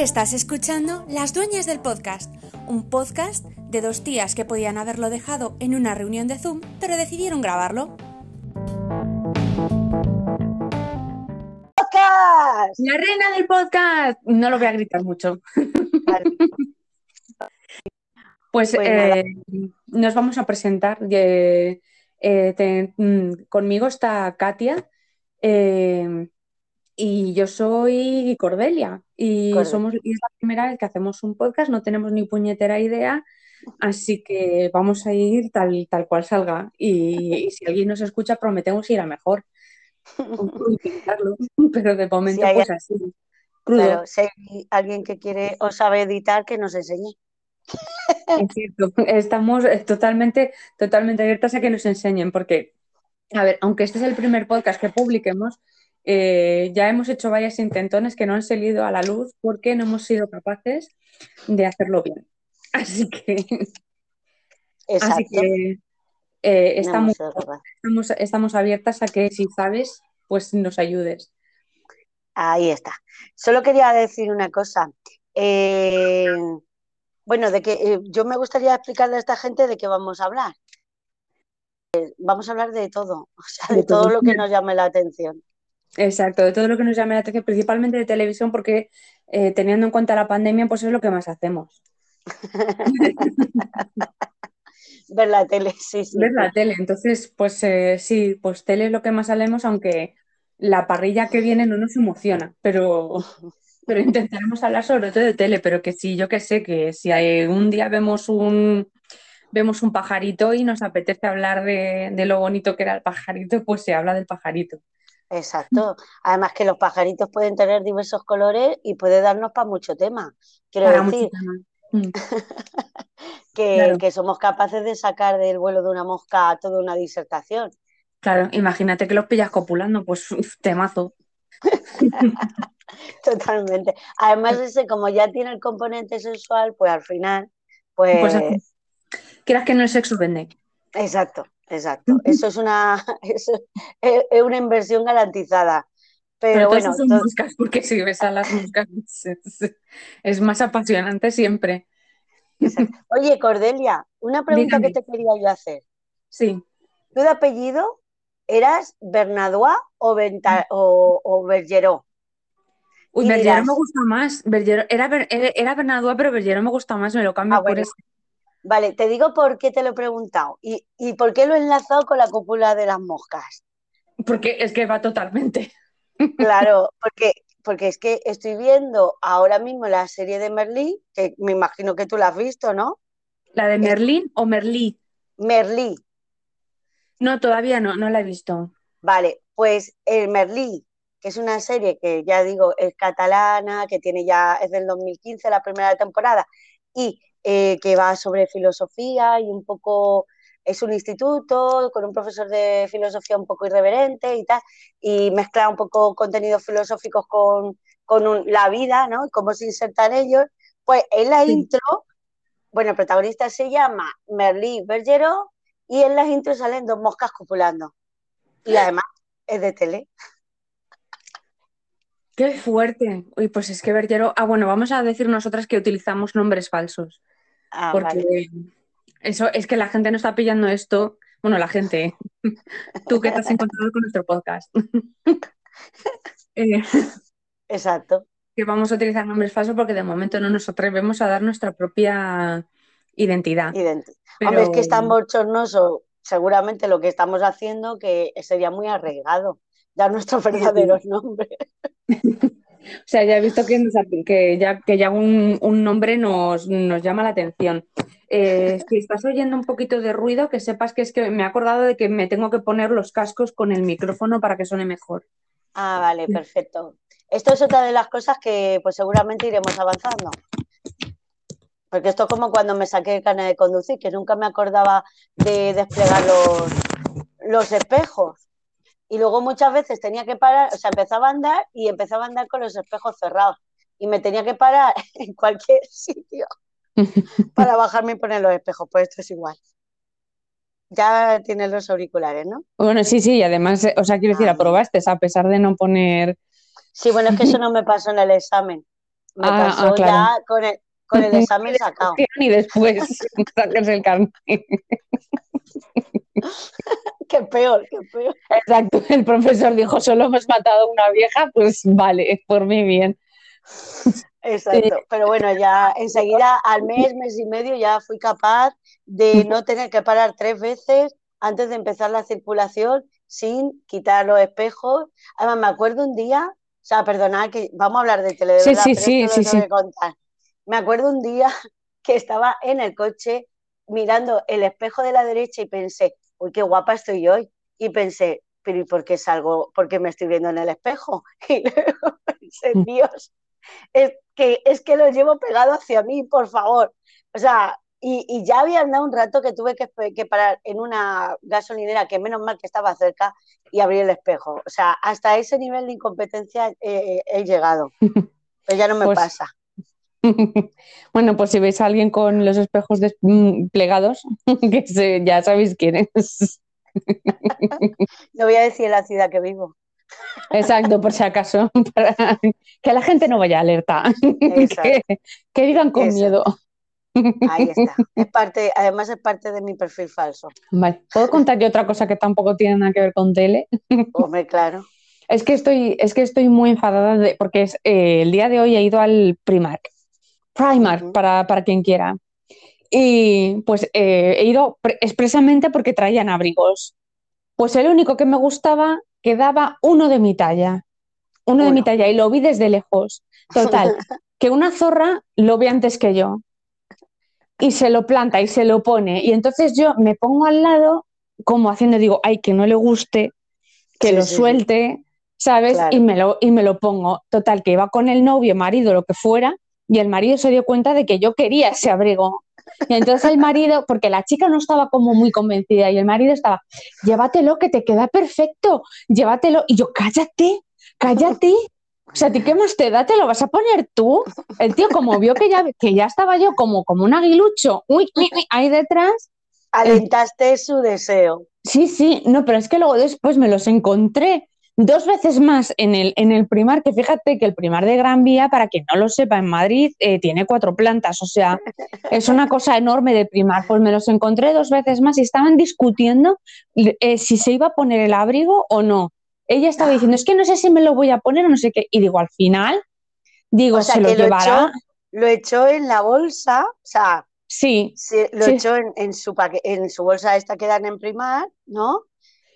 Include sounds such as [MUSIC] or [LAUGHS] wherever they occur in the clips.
Estás escuchando Las Dueñas del Podcast, un podcast de dos tías que podían haberlo dejado en una reunión de Zoom, pero decidieron grabarlo. ¡Podcast! La reina del podcast. No lo voy a gritar mucho. Vale. [LAUGHS] Pues Pues eh, nos vamos a presentar. Eh, eh, te- mm, conmigo está Katia eh, y yo soy Cordelia. Y, somos, y es la primera vez que hacemos un podcast, no tenemos ni puñetera idea, así que vamos a ir tal, tal cual salga. Y, y si alguien nos escucha, prometemos ir a mejor. [LAUGHS] [LAUGHS] Pero de momento, hay- pues así, crudo. Claro, si hay alguien que quiere o sabe editar, que nos enseñe. Es cierto, estamos eh, totalmente, totalmente abiertas a que nos enseñen, porque, a ver, aunque este es el primer podcast que publiquemos, eh, ya hemos hecho varias intentones que no han salido a la luz porque no hemos sido capaces de hacerlo bien. [LAUGHS] Así que, Exacto. así que eh, estamos, estamos, estamos abiertas a que si sabes, pues nos ayudes. Ahí está. Solo quería decir una cosa. Eh, bueno, de que eh, yo me gustaría explicarle a esta gente de qué vamos a hablar. Eh, vamos a hablar de todo, [LAUGHS] o sea, de De todo. todo lo que nos llame la atención. Exacto, de todo lo que nos llame la atención, principalmente de televisión, porque eh, teniendo en cuenta la pandemia, pues es lo que más hacemos. [LAUGHS] Ver la tele, sí, sí. ver la tele. Entonces, pues eh, sí, pues tele es lo que más salemos, aunque la parrilla que viene no nos emociona, pero, [LAUGHS] pero intentaremos hablar sobre todo de tele, pero que sí, yo que sé, que si hay- un día vemos un, vemos un pajarito y nos apetece hablar de, de lo bonito que era el pajarito, pues se habla del pajarito. Exacto. Además que los pajaritos pueden tener diversos colores y puede darnos para mucho tema. Quiero Para decir. Mm, [LAUGHS] que, Claro. que somos capaces de sacar del vuelo de una mosca toda una disertación. Claro, imagínate que los pillas copulando, pues [LAUGHS] uf, temazo. [LAUGHS] Totalmente. Además, ese como ya tiene el componente sexual, pues al final, pues, Pues así, quieras que no el sexo vende. exacto, exacto. Eso es una, [LAUGHS] eso es, una inversión garantizada. Pero bueno, son to- moscas, porque si ves a las moscas [LAUGHS] es, es más apasionante siempre. exacto. Oye, Cordelia, una pregunta Dígame. que te quería yo hacer. Sí, ¿Tú de apellido eras Bernadois o, Venta- o, o Bergeró? Uy, dirás- me gusta más. Bergero, era, era, Bernadua, pero Bergero me gusta más, me lo cambio Ah, por bueno. ese. Vale, te digo por qué te lo he preguntado y, y por qué lo he enlazado con la cúpula de las moscas. Porque es que va totalmente. Claro, porque, porque es que estoy viendo ahora mismo la serie de Merlí, que me imagino que tú la has visto, ¿no? ¿La de Merlín o Merlí? Merlí, No, todavía no, no la he visto. vale, pues el Merlí, que es una serie que ya digo es catalana, que tiene ya, es del 2015 la primera temporada, y eh, que va sobre filosofía y un poco, es un instituto con un profesor de filosofía un poco irreverente y tal, y mezcla un poco contenidos filosóficos con, con un- la vida, ¿no? Y cómo se insertan ellos. Pues en la Sí. intro, bueno, el protagonista se llama Merlí Bergeró y en las intros salen dos moscas copulando. Y además es de tele. ¡Qué fuerte! Uy, pues es que Bergero. Ah, bueno, vamos a decir nosotras que utilizamos nombres falsos. Ah, Porque vale. eso es que la gente no está pillando esto. Bueno, la gente, [LAUGHS] tú que te has encontrado con nuestro podcast. [LAUGHS] Eh, Exacto. que vamos a utilizar nombres falsos porque de momento no nos atrevemos a dar nuestra propia identidad. idéntico. Pero- Hombre, es que es tan bochornoso seguramente lo que estamos haciendo que sería muy arriesgado dar nuestros verdaderos [LAUGHS] nombres. O sea, ya he visto que, ya, que un nombre nos, nos llama la atención. Eh, si estás oyendo un poquito de ruido, que sepas que es que me he acordado de que me tengo que poner los cascos con el micrófono para que suene mejor. Ah, vale, perfecto. Esto es otra de las cosas que pues seguramente iremos avanzando. Porque esto es como cuando me saqué el carnet de conducir, que nunca me acordaba de desplegar los, los espejos. Y luego muchas veces tenía que parar, o sea, empezaba a andar y empezaba a andar con los espejos cerrados. Y me tenía que parar [LAUGHS] en cualquier sitio [LAUGHS] para bajarme y poner los espejos. Pues esto es igual. Ya tienes los auriculares, ¿no? Bueno, sí, sí, y además, o sea, quiero decir, Ah. aprobaste, a pesar de no poner. Sí, bueno, es que eso [LAUGHS] no me pasó en el examen. Me ah, pasó ah, ya con el, con el examen sacado. Y después saques el carnet. Qué peor, qué peor. Exacto, el profesor dijo, solo hemos matado a una vieja, pues vale, por mí bien. Exacto, pero bueno, ya enseguida al mes, mes y medio ya fui capaz de no tener que parar tres veces antes de empezar la circulación sin quitar los espejos. Además, me acuerdo un día, o sea, perdonad que vamos a hablar de tele, de sí, sí, sí, sí, sí. contar. Me acuerdo un día [LAUGHS] que estaba en el coche mirando el espejo de la derecha y pensé, uy, qué guapa estoy hoy. Y pensé, pero ¿y por qué salgo? ¿Por qué me estoy viendo en el espejo? [LAUGHS] Y luego pensé, mm. Dios, es que, es que lo llevo pegado hacia mí, por favor. O sea, y, ya había andado un rato que tuve que, parar en una gasolinera, que menos mal que estaba cerca, y abrir el espejo. O sea, hasta ese nivel de incompetencia he llegado. [LAUGHS] Pero ya no me pues pasa. [LAUGHS] Bueno, pues si veis a alguien con los espejos desplegados, [LAUGHS] que ya sabéis quién es. [LAUGHS] No voy a decir la ciudad que vivo. Exacto, por si acaso, para que la gente no vaya alerta, que, que, digan con miedo. Ahí está. Es parte, además es parte de mi perfil falso. Vale. ¿Puedo contar yo otra cosa que tampoco tiene nada que ver con tele? Hombre, claro. Es que estoy, es que estoy muy enfadada de, porque es, eh, el día de hoy he ido al Primark. Primark, para, para, quien quiera. Y pues eh, he ido expresamente porque traían abrigos. Pues el único que me gustaba quedaba uno de mi talla. Uno de mi talla y lo vi desde lejos. Total, [LAUGHS] que una zorra lo ve antes que yo. Y se lo planta y se lo pone. Y entonces yo me pongo al lado, como haciendo, digo, ay, que no le guste, que lo suelte, ¿sabes? Y, me lo, y me lo pongo. Total, que iba con el novio, marido, lo que fuera, y el marido se dio cuenta de que yo quería ese abrigo. Y entonces el marido, porque la chica no estaba como muy convencida y el marido estaba, llévatelo que te queda perfecto, llévatelo. Y yo, cállate, cállate. O sea, ¿a ti qué más te da? ¿Te lo vas a poner tú? El tío, como vio que ya, que ya estaba yo como, como un aguilucho, uy, ahí detrás. Alentaste su deseo. Sí, sí, no, pero es que luego después me los encontré dos veces más en el, en el primar, que fíjate que el primar de Gran Vía, para quien no lo sepa, en Madrid eh, tiene cuatro plantas, o sea, es una cosa enorme de primar. Pues me los encontré dos veces más y estaban discutiendo eh, si se iba a poner el abrigo o no. Ella estaba diciendo, es que no sé si me lo voy a poner o no sé qué. Y digo, al final, digo, se lo llevará. Lo echó, en la bolsa, o sea, sí, lo echó en, su en su bolsa esta que dan en primar, ¿no?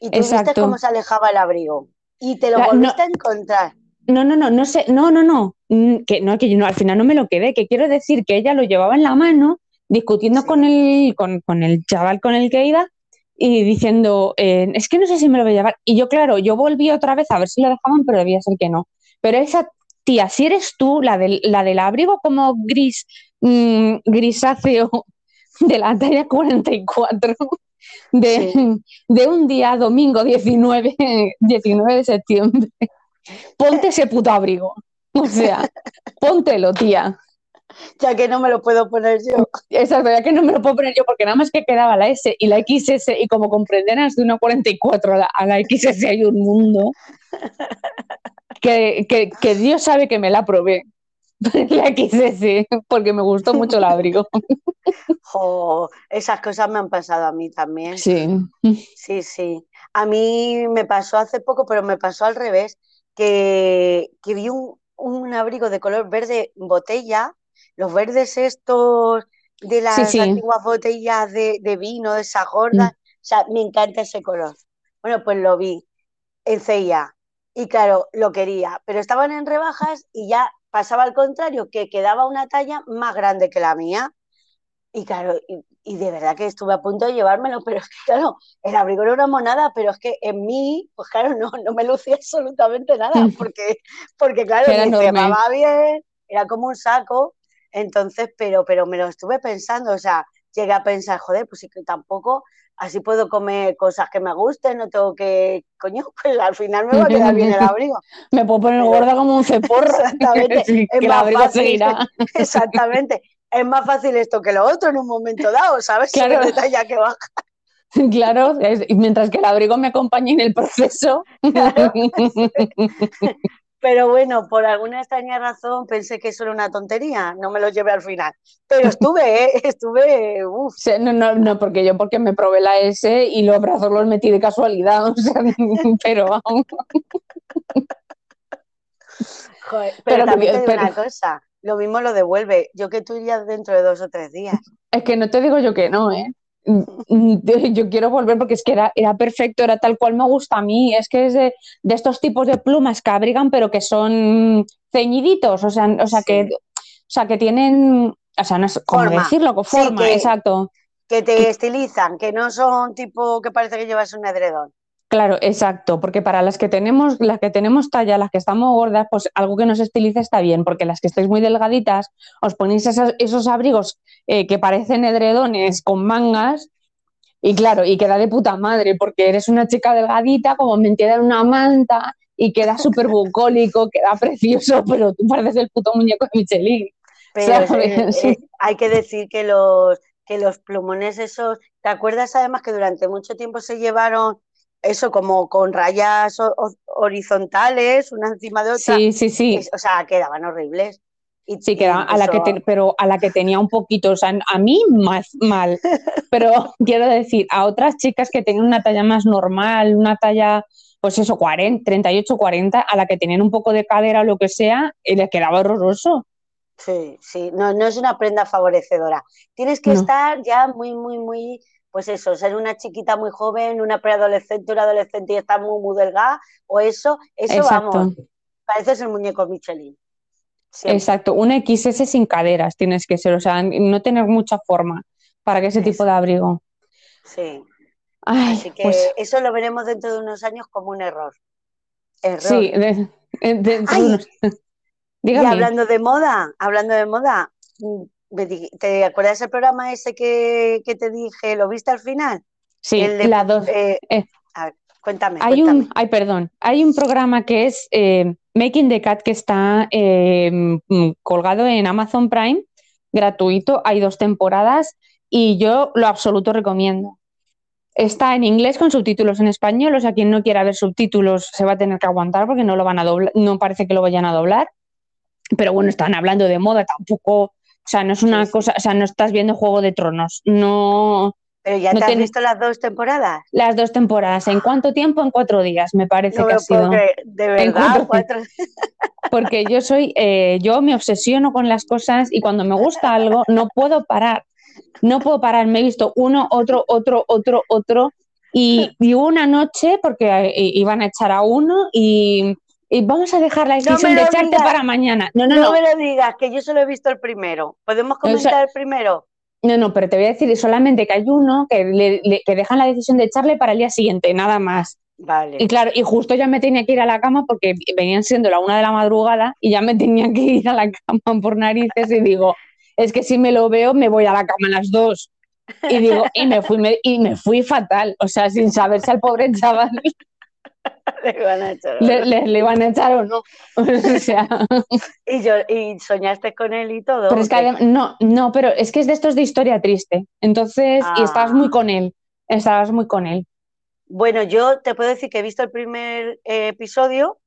Y tú viste cómo se alejaba el abrigo. Y te lo volviste a encontrar. No, no, no, no sé, no, no, no, mm, que no, que yo no, al final no me lo quedé, que quiero decir que ella lo llevaba en la mano discutiendo con, el, con, el chaval con el que iba y diciendo, eh, es que no sé si me lo voy a llevar. Y yo, claro, yo volví otra vez a ver si lo dejaban, pero debía ser que no. Pero esa tía, si eres tú, la del, la del abrigo como gris, mm, grisáceo [LAUGHS] de la talla 44, de, de un día, domingo 19, 19 de septiembre. Ponte ese puto abrigo. O sea, póntelo, tía. Ya que no me lo puedo poner yo. Exacto, ya que no me lo puedo poner yo, porque nada más que quedaba la S y la XS, y como comprenderás, de una 44 a la, a la XS hay un mundo que, que, que Dios sabe que me la probé. [LAUGHS] La quise, sí, porque me gustó mucho el abrigo. [LAUGHS] esas cosas me han pasado a mí también. Sí. Sí, sí. A mí me pasó hace poco, pero me pasó al revés, que, vi un, abrigo de color verde botella, los verdes estos de las antiguas botellas de, vino, de esas gordas. Mm. O sea, me encanta ese color. Bueno, pues lo vi en CIA. Y claro, lo quería, pero estaban en rebajas y ya pasaba al contrario, que quedaba una talla más grande que la mía. Y claro, y, de verdad que estuve a punto de llevármelo, pero es que claro, el abrigo era una monada, pero es que en mí, pues claro, no, no me lucía absolutamente nada, [LAUGHS] porque, porque claro, me llevaba bien, era como un saco, entonces, pero, pero me lo estuve pensando, o sea, llegué a pensar, joder, pues sí que tampoco así puedo comer cosas que me gusten, no tengo que, coño, [LAUGHS] pues al final me va a quedar bien el abrigo. [LAUGHS] me puedo poner gorda como un ceporro. Exactamente. [LAUGHS] es más fácil, Exactamente. Es más fácil esto que lo otro en un momento dado, ¿sabes? Claro. el que baja. Claro, mientras que el abrigo me acompañe en el proceso. Pero bueno, por alguna extraña razón pensé que eso era una tontería, no me lo llevé al final. Pero estuve, ¿eh? [LAUGHS] estuve, uff. No, no, no, porque yo porque me probé la S y los brazos los metí de casualidad, [LAUGHS] o sea, pero vamos. Joder, pero, también te digo una cosa, lo mismo lo devuelve. Yo que tú irías dentro de dos o tres días. Es que no te digo yo que no, ¿eh? [LAUGHS] Yo quiero volver porque es que era, era perfecto, era tal cual me gusta a mí. Es que es de, estos tipos de plumas que abrigan, pero que son ceñiditos, o sea, o sea, que, o sea que tienen, o sea, no es cómo decirlo, con forma, exacto. Que te estilizan, que no son tipo que parece que llevas un edredón. Claro, exacto, porque para las que tenemos, las que tenemos talla, las que estamos gordas, pues algo que nos estilice está bien, porque las que estáis muy delgaditas, os ponéis esos, abrigos eh, que parecen edredones con mangas, y claro, y queda de puta madre, porque eres una chica delgadita, como metida en una manta, y queda [LAUGHS] súper bucólico, queda precioso, pero tú pareces el puto muñeco de Michelin. Pero eh, [LAUGHS] eh, hay que decir que los, que los plumones esos, ¿te acuerdas además que durante mucho tiempo se llevaron eso como con rayas horizontales, una encima de otra. Sí, sí, sí. o sea, quedaban horribles. Y, sí, quedaban, a la que pero a la que tenía un poquito, o sea, a mí más mal, [LAUGHS] pero quiero decir, a otras chicas que tenían una talla más normal, una talla, pues eso, 40, 38, 40, a la que tenían un poco de cadera o lo que sea, eh, les quedaba horroroso. Sí, sí, no, no es una prenda favorecedora. Tienes que estar ya muy, muy, muy pues eso, ser una chiquita muy joven, una preadolescente, una adolescente y estar muy, muy delgada, o eso, eso vamos, pareces el muñeco Michelin. Exacto, una XS sin caderas tienes que ser, o sea, no tener mucha forma para que ese tipo de abrigo. Sí. Así que pues eso lo veremos dentro de unos años como un error. error. Sí, de, unos... [LAUGHS] Y hablando de moda, hablando de moda, ¿Te acuerdas del programa ese que, te dije? ¿Lo viste al final? Sí, la dos. Eh, eh. cuéntame. Hay un, ay, perdón, hay un programa que es eh, Making the Cat que está em, colgado en Amazon Prime, gratuito, hay dos temporadas y yo lo absoluto recomiendo. Está en inglés con subtítulos en español, o sea, quien no quiera ver subtítulos se va a tener que aguantar porque no lo van a doblar, no parece que lo vayan a doblar. Pero bueno, están hablando de moda, tampoco o sea, no es una cosa, o sea, no estás viendo Juego de Tronos, no... ¿Pero ya te has visto las dos temporadas? Las dos temporadas. ¿En cuánto tiempo? En cuatro días, me parece que ha sido. De verdad, cuatro... [LAUGHS] Porque yo soy, eh, yo me obsesiono con las cosas y cuando me gusta algo no puedo parar. No puedo parar. Me he visto uno, otro, otro, otro, otro. Y, y una noche, porque eh, iban a echar a uno y y vamos a dejar la decisión de echarte para mañana. No, no, no, no. me lo digas, que yo solo he visto el primero. ¿Podemos comentar el primero? No, no, pero te voy a decir solamente que hay uno que, que dejan la decisión de echarle para el día siguiente, nada más. Vale. Y claro, y justo ya me tenía que ir a la cama porque venían siendo la una de la madrugada y ya me tenía que ir a la cama por narices y digo, es que si me lo veo me voy a la cama a las dos. Y digo, y me fui, y me fui fatal, o sea, sin saberse al pobre chaval le iban a echar. Le, iban a echar [LAUGHS] o sea. ¿Y, yo, ¿Y soñaste con él y todo? Pero es que no, no, pero es que es de estos de historia triste. Entonces, y estabas muy ah. con él. Estabas muy con él. Bueno, yo te puedo decir que he visto el primer eh, episodio.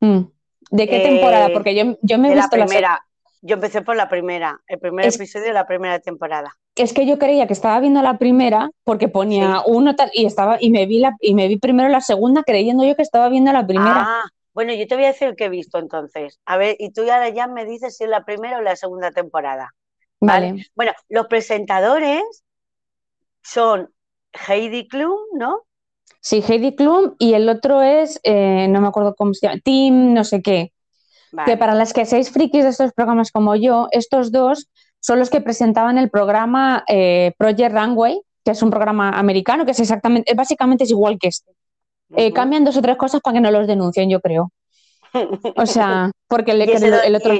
Mm. ¿De qué temporada? Eh, Porque yo, yo me he visto la primera. Yo empecé por la primera, el primer episodio de la primera temporada. Es que yo creía que estaba viendo la primera porque ponía uno tal y estaba y me vi la y me vi primero la segunda creyendo yo que estaba viendo la primera. Ah, bueno, yo te voy a decir el que he visto entonces. A ver, y tú ahora ya me dices si es la primera o la segunda temporada. Vale. Bueno, los presentadores son Heidi Klum, ¿no? Sí, Heidi Klum y el otro es, eh, no me acuerdo cómo se llama, Tim, no sé qué. Que para las que seáis frikis de estos programas como yo, estos dos son los que presentaban el programa eh, Project Runway, que es un programa americano, que es exactamente, básicamente es igual que este. Eh, cambian dos o tres cosas para que no los denuncien, yo creo. O sea, [LAUGHS] porque el, el, otro...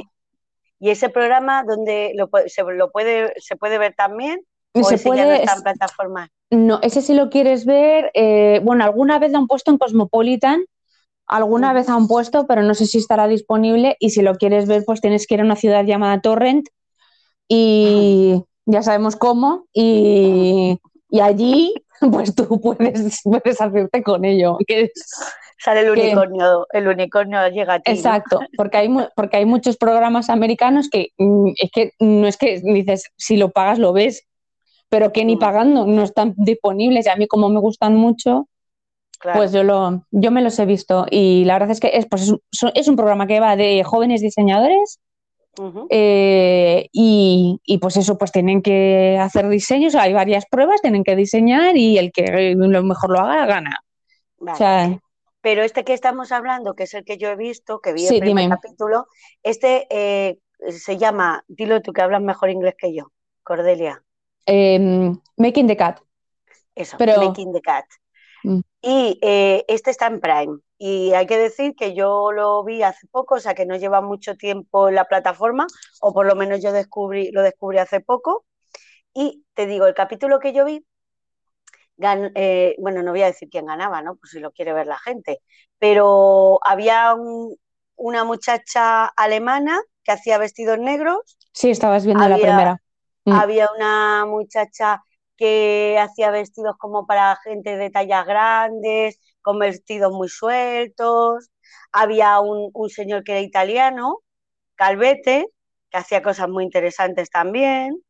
Y, ese programa donde lo, se, lo puede, se puede ver también? ¿O se puede, no está en plataformas? No, ese si lo quieres ver, eh, bueno, alguna vez lo han puesto en Cosmopolitan, Alguna vez han puesto, pero no sé si estará disponible y si lo quieres ver, pues tienes que ir a una ciudad llamada Torrent y ya sabemos cómo y, allí [LAUGHS] pues tú puedes, puedes hacerte con ello. Que, Sale el que- unicornio, el unicornio llega a ti. ¿no? Exacto, [LAUGHS] porque hay, porque hay muchos programas americanos que mm, es que no es que dices, si lo pagas lo ves, pero que ni Mm. pagando no están disponibles. Y a mí como me gustan mucho, Claro. pues yo, lo, yo me los he visto. Y la verdad es que es, pues es, un- so- es un programa que va de jóvenes diseñadores eh, y, y pues eso, pues tienen que hacer diseños, hay varias pruebas, tienen que diseñar y el que lo mejor lo haga, gana. Vale. O sea, Pero este que estamos hablando, que es el que yo he visto, que vi Sí, el primer dime. capítulo, este eh, se llama, dilo tú que hablas mejor inglés que yo, Cordelia, eh, Making the Cat. eso, Pero- Making the Cat. Mm. Y eh, este está en Prime. Y hay que decir que yo lo vi hace poco, o sea que no lleva mucho tiempo en la plataforma, o por lo menos yo descubrí, lo descubrí hace poco. Y te digo, el capítulo que yo vi, gan- eh, bueno, no voy a decir quién ganaba, ¿no? Pues si lo quiere ver la gente, pero había un- una muchacha alemana que hacía vestidos negros, Sí, estabas viendo la primera. Mm. había una muchacha que hacía vestidos como para gente de tallas grandes, con vestidos muy sueltos, había un, un señor que era italiano, Calvete, que hacía cosas muy interesantes también,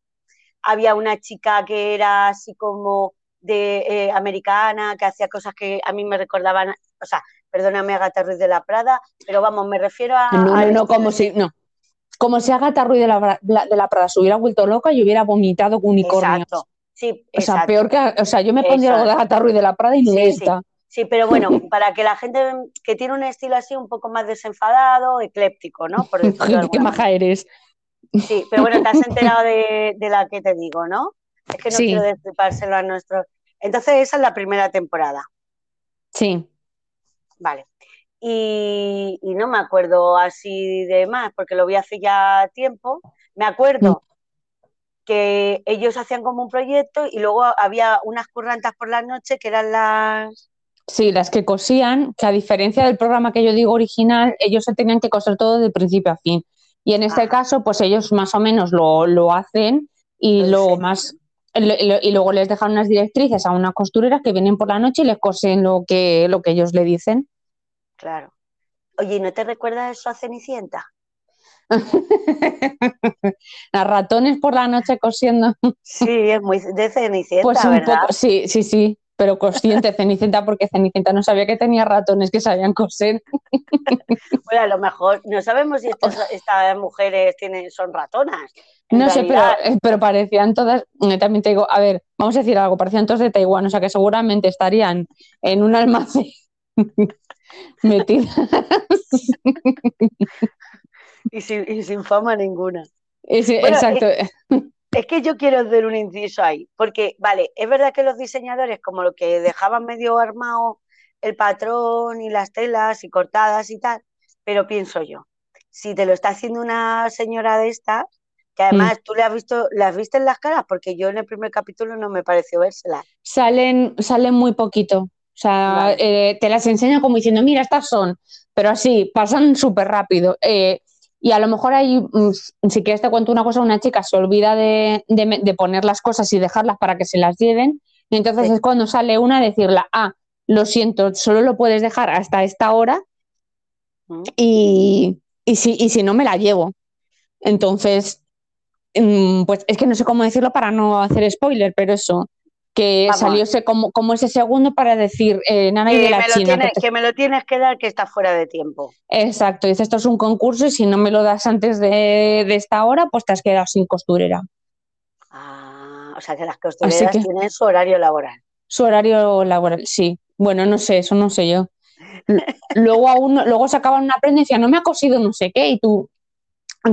había una chica que era así como de eh, americana, que hacía cosas que a mí me recordaban, o sea, perdóname Agatha Ruiz de la Prada, pero vamos, me refiero a... No, no, como si, no. Como si Agatha Ruiz de la, de la Prada se hubiera vuelto loca y hubiera vomitado unicornios. Exacto, sí, O sea, peor que, o sea, yo me pondría algo de. Agatha Ruiz de la Prada y no Sí, esta. Sí, pero bueno, para que la gente que tiene un estilo así un poco más desenfadado, ecléptico, ¿no? Por [LAUGHS] Qué alguna maja eres. Sí, pero bueno, te has [LAUGHS] enterado de, de la que te digo, ¿no? Es que no quiero destripárselo a nuestros. Entonces, esa es la primera temporada, Sí. vale. Y, y no me acuerdo así de más, porque lo vi hace ya tiempo. Me acuerdo que ellos hacían como un proyecto y luego había unas currantas por la noche que eran las. Sí, las que cosían, que a diferencia del programa que yo digo original, ellos se tenían que coser todo de principio a fin. Y en este Ajá. caso, pues ellos más o menos lo, lo hacen y Lo luego más y luego les dejan unas directrices a unas costureras que vienen por la noche y les cosen lo que, lo que ellos le dicen. Claro. Oye, ¿y no te recuerdas eso a Cenicienta? [LAUGHS] A ratones por la noche cosiendo. Sí, es muy de Cenicienta, Pues un ¿verdad? poco, sí, sí, sí, pero consciente Cenicienta porque Cenicienta no sabía que tenía ratones que sabían coser. [LAUGHS] Bueno, a lo mejor no sabemos si estos- estas mujeres tienen, son ratonas. No sé, pero, eh, pero parecían todas, eh, también te digo, a ver, vamos a decir algo, parecían todas de Taiwán, o sea que seguramente estarían en un almacén [LAUGHS] metidas. Y, sin, y sin fama ninguna. Y sí, Bueno, exacto. Es que yo quiero hacer un inciso ahí, porque, vale, es verdad que los diseñadores, como lo que dejaban medio armado el patrón y las telas y cortadas y tal, pero pienso yo, si te lo está haciendo una señora de estas, que Mm. además tú le has visto, las viste en las caras, porque yo en el primer capítulo no me pareció vérselas. Salen, salen muy poquito. O sea, Vale. eh, te las enseño como diciendo, mira, estas son, pero así, pasan súper rápido. Eh, y a lo mejor ahí, mm, si quieres te cuento una cosa, una chica se olvida de, de poner las cosas y dejarlas para que se las lleven. Y entonces Sí. es cuando sale una a decirla, ah, lo siento, solo lo puedes dejar hasta esta hora ¿Mm? y, y si, y si no me la llevo. Entonces, mm, pues es que no sé cómo decirlo para no hacer spoiler, pero eso, que Vamos. salió ese, como, como ese segundo para decir, eh, Nana y Que de la me, lo China. tienes, que te- que me lo tienes que dar, que está fuera de tiempo. Exacto, dice, esto es un concurso y si no me lo das antes de, de esta hora, pues te has quedado sin costurera. Ah, o sea que las costureras que- tienen su horario laboral. Su horario laboral, sí. Bueno, no sé, eso no sé yo. Luego aún, luego sacaban una prenda y decían, no me ha cosido no sé qué, y tú,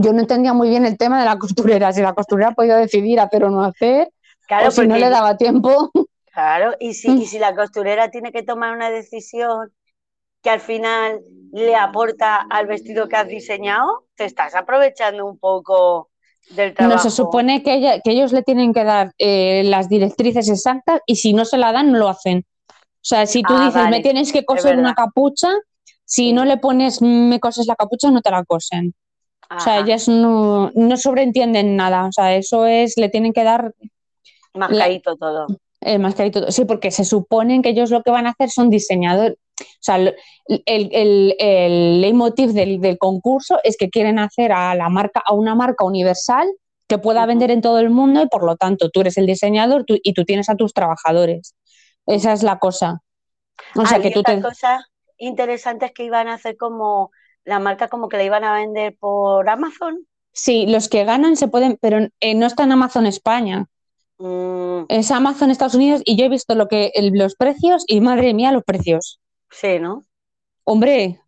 yo no entendía muy bien el tema de la costurera, si la costurera ha podido decidir hacer o no hacer, Claro, o si no porque- le daba tiempo. Claro, y si, y si [LAUGHS] la costurera tiene que tomar una decisión que al final le aporta al vestido que has diseñado, te estás aprovechando un poco del No, trabajo. se supone que, ella- que ellos le tienen que dar eh, las directrices exactas y si no se la dan, no lo hacen. O sea, si tú Ah, dices, vale, me tienes que coser una capucha, si no le pones, me coses la capucha, no te la cosen. O sea, ellas no, no sobreentienden nada. O sea, eso es, le tienen que dar mascadito todo. El más carito. Sí, porque se suponen que ellos lo que van a hacer son diseñadores. O sea, el, el, el, leitmotiv del, del, concurso es que quieren hacer a la marca, a una marca universal que pueda vender en todo el mundo y por lo tanto tú eres el diseñador tú, y tú tienes a tus trabajadores. Esa es la cosa. O sea, que tú te... cosas interesantes que iban a hacer como la marca como que la iban a vender por Amazon. Sí, los que ganan se pueden, pero eh, no está en Amazon España. Mm. Es Amazon Estados Unidos y yo he visto lo que los precios y madre mía los precios. Sí, ¿no? Hombre,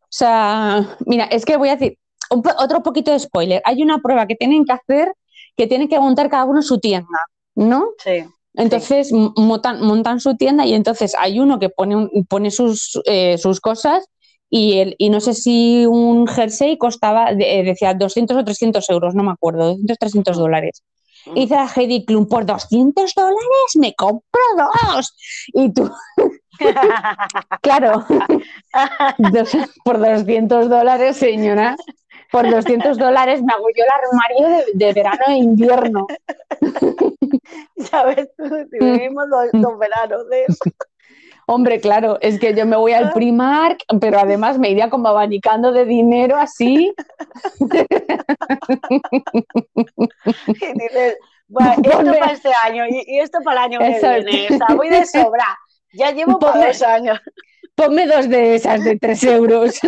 o sea, mira, es que voy a decir otro poquito de spoiler. Hay una prueba que tienen que hacer que tienen que montar cada uno su tienda, ¿no? Sí. Entonces montan, montan, su tienda y entonces hay uno que pone, pone sus, eh, sus cosas y, el, y no sé si un jersey costaba, eh, decía 200 o 300 euros, no me acuerdo, 200 300 mm. dólares. Y dice a Heidi Klum, por 200 dólares me compro dos. Y tú, [LAUGHS] claro, por 200 dólares, señora, por 200 dólares me hago yo el armario de, verano e invierno. [LAUGHS] Sabes, si vivimos dos, veranos de eso. [LAUGHS] Hombre, claro, es que yo me voy al Primark, pero además me iría como abanicando de dinero así. y dices, bueno, esto para este año y, esto para el año que viene. O sea, voy de sobra. Ya llevo por dos años. Ponme dos de esas de tres euros.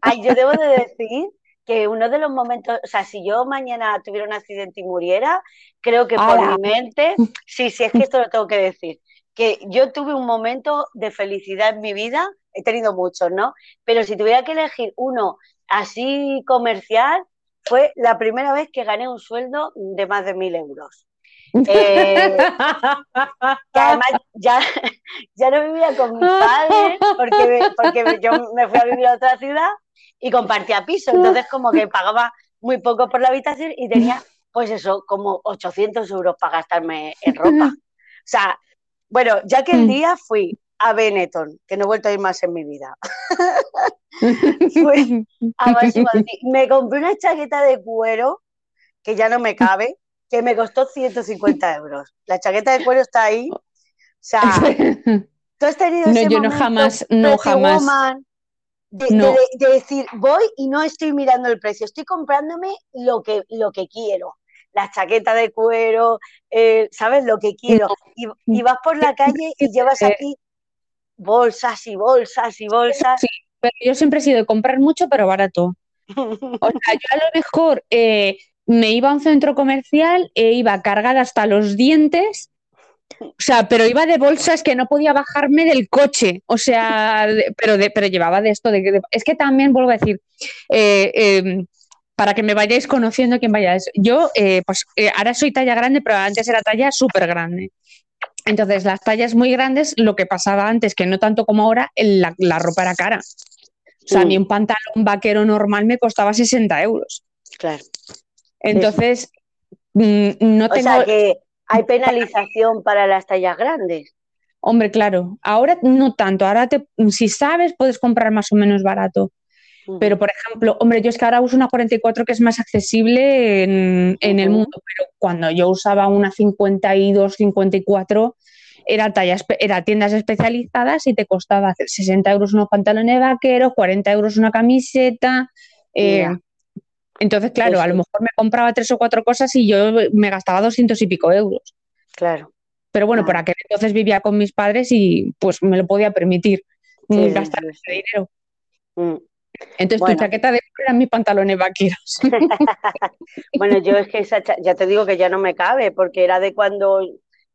Ay, yo debo de decir que uno de los momentos, o sea, si yo mañana tuviera un accidente y muriera, creo que por mi mente, sí, sí, es que esto lo tengo que decir, que yo tuve un momento de felicidad en mi vida, he tenido muchos, ¿no? Pero si tuviera que elegir uno así comercial, fue la primera vez que gané un sueldo de más de mil euros. [LAUGHS] Eh, además ya, ya no vivía con mis padres porque, porque yo me fui a vivir a otra ciudad y compartía piso, entonces como que pagaba muy poco por la habitación y tenía pues eso, como 800 euros para gastarme en ropa. O sea, bueno, ya que el mm. día fui a Benetton, que no he vuelto a ir más en mi vida. [LAUGHS] fui a me compré una chaqueta de cuero que ya no me cabe, que me costó 150 euros. La chaqueta de cuero está ahí. O sea, [LAUGHS] tú has tenido no, yo no jamás, no jamás. de, decir, voy y no estoy mirando el precio, estoy comprándome lo que, lo que quiero. La chaqueta de cuero, eh, ¿sabes? Lo que quiero. Y, vas por la calle y llevas aquí bolsas y bolsas y bolsas. Sí, pero yo siempre he sido de comprar mucho, pero barato. O [LAUGHS] sea, yo a lo mejor eh, me iba a un centro comercial e iba cargada hasta los dientes. O sea, pero iba de bolsas que no podía bajarme del coche. O sea, pero, pero llevaba de esto. De, es que también vuelvo a decir, eh, em, para que me vayáis conociendo quién vayáis. Yo, eh, pues eh, ahora soy talla grande, pero antes era talla súper grande. Entonces, las tallas muy grandes, lo que pasaba antes, que no tanto como ahora, la, la ropa era cara. O sea, a mí mm. un pantalón vaquero normal me costaba 60 euros. Claro. Entonces, mm, no tengo... O sea que hay penalización para las tallas grandes. Hombre, claro, ahora no tanto, ahora te, si sabes puedes comprar más o menos barato. Pero, por ejemplo, hombre, yo es que ahora uso una 44 que es más accesible en, el mundo, pero cuando yo usaba una 52, 54, era, tallas, era tiendas especializadas y te costaba 60 euros unos pantalones vaqueros, 40 euros una camiseta. Eh, entonces, claro, a lo mejor me compraba tres o cuatro cosas y yo me gastaba doscientos y pico euros. Claro. Pero bueno, por aquel entonces vivía con mis padres y pues me lo podía permitir gastar ese dinero. Entonces tu chaqueta de eran mis pantalones vaqueros. [LAUGHS] bueno, yo es que esa ya te digo que ya no me cabe, porque era de cuando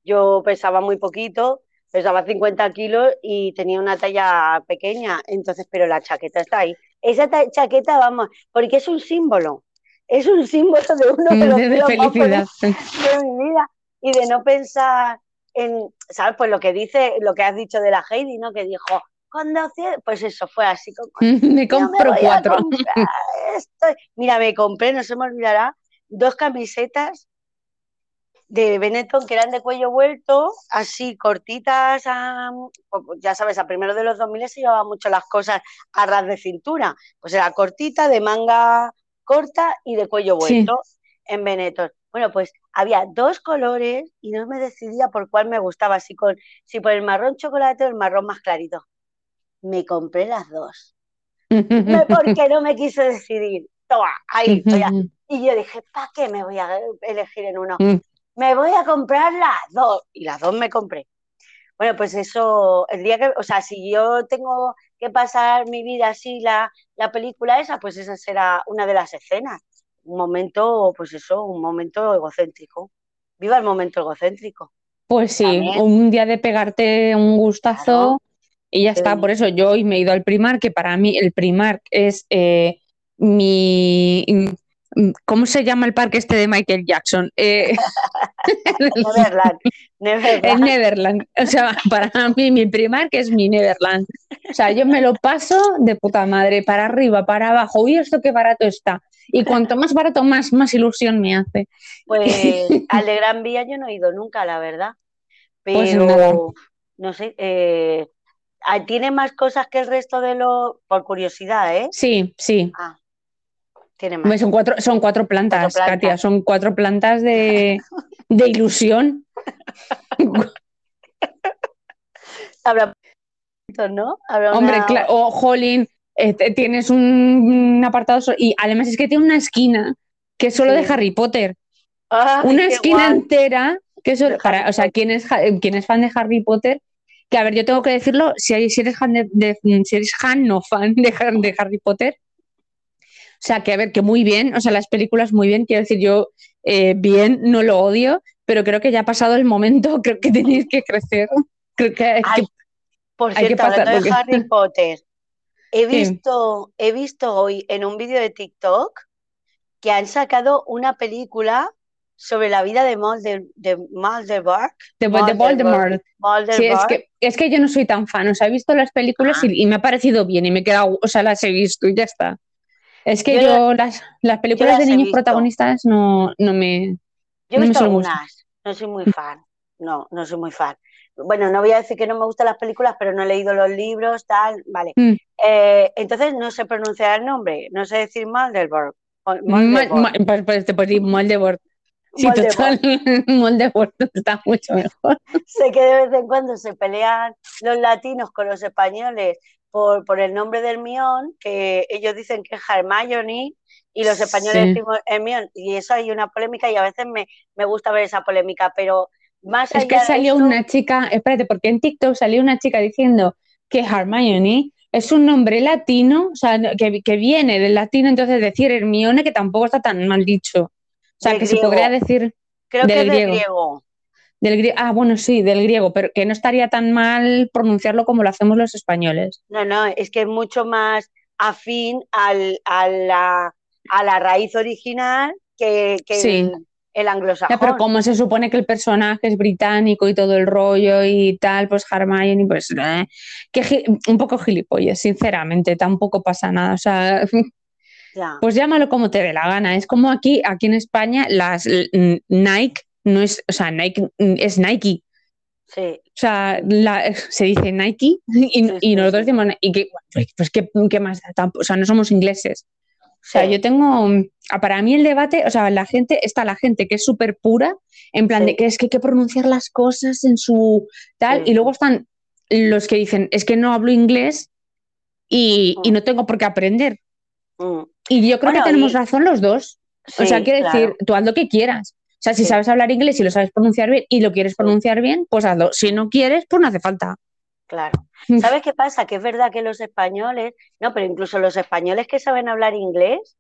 yo pesaba muy poquito, pesaba 50 kilos y tenía una talla pequeña, entonces, pero la chaqueta está ahí. Esa chaqueta, vamos, porque es un símbolo, es un símbolo de uno [LAUGHS] de los de, felicidad. de mi vida y de no pensar en, ¿sabes? Pues lo que dice, lo que has dicho de la Heidi, ¿no? Que dijo, cuando pues eso fue así. Como, [LAUGHS] me compro cuatro. Mira, me compré, no se me olvidará, dos camisetas de Benetton que eran de cuello vuelto, así cortitas, pues, ya sabes, a primero de los 2000 se llevaba mucho las cosas a ras de cintura, pues era cortita, de manga corta y de cuello vuelto en Benetton. Bueno, pues había dos colores y no me decidía por cuál me gustaba, si, con, si por el marrón chocolate o el marrón más clarito. Me compré las dos. [LAUGHS] porque no me quise decidir. Toma, ahí, Y yo dije, ¿para qué me voy a elegir en uno? Mm. Me voy a comprar las dos. Y las dos me compré. Bueno, pues eso, el día que, o sea, si yo tengo que pasar mi vida así, la, la película esa, pues esa será una de las escenas. Un momento, pues eso, un momento egocéntrico. Viva el momento egocéntrico. Pues sí, un día de pegarte un gustazo y ya está. Por eso yo hoy me he ido al Primark, que para mí el Primark es eh, mi ¿Cómo se llama el parque este de Michael Jackson? Eh, [LAUGHS] Neverland, Neverland. El Neverland. O sea, para mí mi primer que es mi Neverland. O sea, yo me lo paso de puta madre, para arriba, para abajo. Uy, esto qué barato está. Y cuanto más barato, más, más ilusión me hace. Pues [LAUGHS] al de Gran Vía yo no he ido nunca, la verdad. Pues Pero, no sé, eh, tiene más cosas que el resto de los, por curiosidad, ¿eh? Sí, sí. Ah. Son cuatro, son cuatro plantas, Katia, son cuatro plantas de, ilusión. [LAUGHS] Habrá ¿no? Hombre, claro, o Jolín, eh, tienes un, apartado y además es que tiene una esquina que es solo de Harry Potter. una esquina entera que es para, o sea, quien es, quien es fan de Harry Potter, que a ver, yo tengo que decirlo, si, eres fan de, si eres fan, no fan de, de Harry Potter, o sea, que a ver, que muy bien, o sea, las películas muy bien, quiero decir, yo eh, bien, no lo odio, pero creo que ya ha pasado el momento, [LAUGHS] creo que tenéis que crecer. Creo que, por cierto, hablando de [LAUGHS] Harry Potter, he visto, he visto hoy en un vídeo de TikTok que han sacado una película sobre la vida de, Molder, de Voldemort. De, Voldemort. Sí, es que, es que yo no soy tan fan, o sea, he visto las películas ah. y, y, me ha parecido bien y me he quedado, o sea, las he visto y ya está. Es que yo, las, las, películas de niños protagonistas no, no me. Yo he visto algunas, no soy muy fan. No, no soy muy fan. Bueno, no voy a decir que no me gustan las películas, pero no he leído los libros, tal, vale. Mm. Eh, entonces no sé pronunciar el nombre, no sé decir Moldeborg. Pues, pues te puedes decir Moldeborg. Sí, total, [LAUGHS] está mucho mejor. Sé que de vez en cuando se pelean los latinos con los españoles por, el nombre del mión, que ellos dicen que es Hermione y los españoles decimos Hermione, y eso hay una polémica y a veces me, gusta ver esa polémica, pero más es que salió una chica, espérate, porque en TikTok salió una chica diciendo que Hermione es un nombre latino, o sea, que, viene del latino, entonces decir Hermione que tampoco está tan mal dicho. O sea, que se podría decir Creo del que griego ah, bueno, sí, del griego, pero que no estaría tan mal pronunciarlo como lo hacemos los españoles. No, no, es que es mucho más afín al, a, la, a, la, raíz original que, el, anglosajón. pero como se supone que el personaje es británico y todo el rollo y tal, pues Hermione, pues eh, que un poco gilipollas, sinceramente, tampoco pasa nada. O sea, pues llámalo como te dé la gana. Es como aquí, aquí en España, las Nike no es, o sea, Nike es Nike. Sí. O sea, se dice Nike y, nosotros decimos, y que, pues ¿qué, más O sea, no somos ingleses. O sea, yo tengo, para mí el debate, o sea, la gente, está la gente que es súper pura, en plan de que es que hay que pronunciar las cosas en su tal, y luego están los que dicen, es que no hablo inglés y, mm. no tengo por qué aprender. Mm. Y yo creo que tenemos razón los dos. o sea, quiero decir, tú haz lo que quieras. O sea, si sabes hablar inglés y lo sabes pronunciar bien y lo quieres pronunciar bien, pues hazlo. Si no quieres, pues no hace falta. Claro. ¿Sabes qué pasa? Que es verdad que los españoles, no, pero incluso los españoles que saben hablar inglés,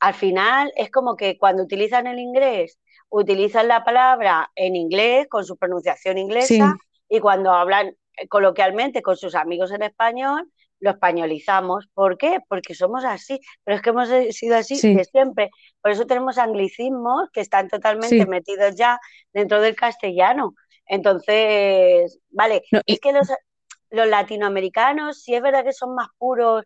al final es como que cuando utilizan el inglés, utilizan la palabra en inglés con su pronunciación inglesa y cuando hablan coloquialmente con sus amigos en español, lo españolizamos. ¿Por qué? Porque somos así, pero es que hemos sido así de siempre. Por eso tenemos anglicismos que están totalmente metidos ya dentro del castellano. Entonces, vale, es que los, los, latinoamericanos sí es verdad que son más puros,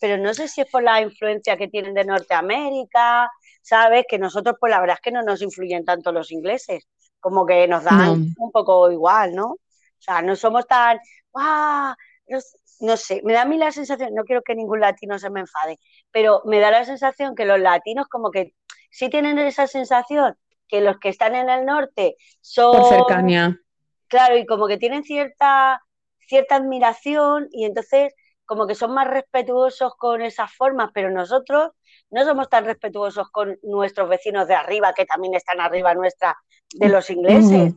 pero no sé si es por la influencia que tienen de Norteamérica, ¿sabes? Que nosotros, pues la verdad es que no nos influyen tanto los ingleses, como que nos dan un poco igual, ¿no? O sea, no somos tan, ¡ah! No sé, me da a mí la sensación, no quiero que ningún latino se me enfade, pero me da la sensación que los latinos como que sí tienen esa sensación que los que están en el norte son... Por cercanía. Claro, y como que tienen cierta, cierta admiración y entonces como que son más respetuosos con esas formas, pero nosotros no somos tan respetuosos con nuestros vecinos de arriba, que también están arriba nuestra, de los ingleses.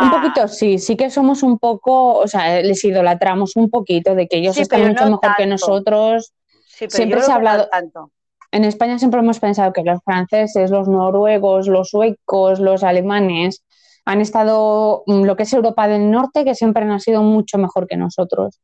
Un poquito, sí, sí que somos un poco, o sea, les idolatramos un poquito de que ellos están mucho mejor que nosotros. siempre se ha hablado. tanto. En España siempre hemos pensado que los franceses, los noruegos, los suecos, los alemanes han estado, mm, lo que es Europa del Norte, que siempre han sido mucho mejor que nosotros.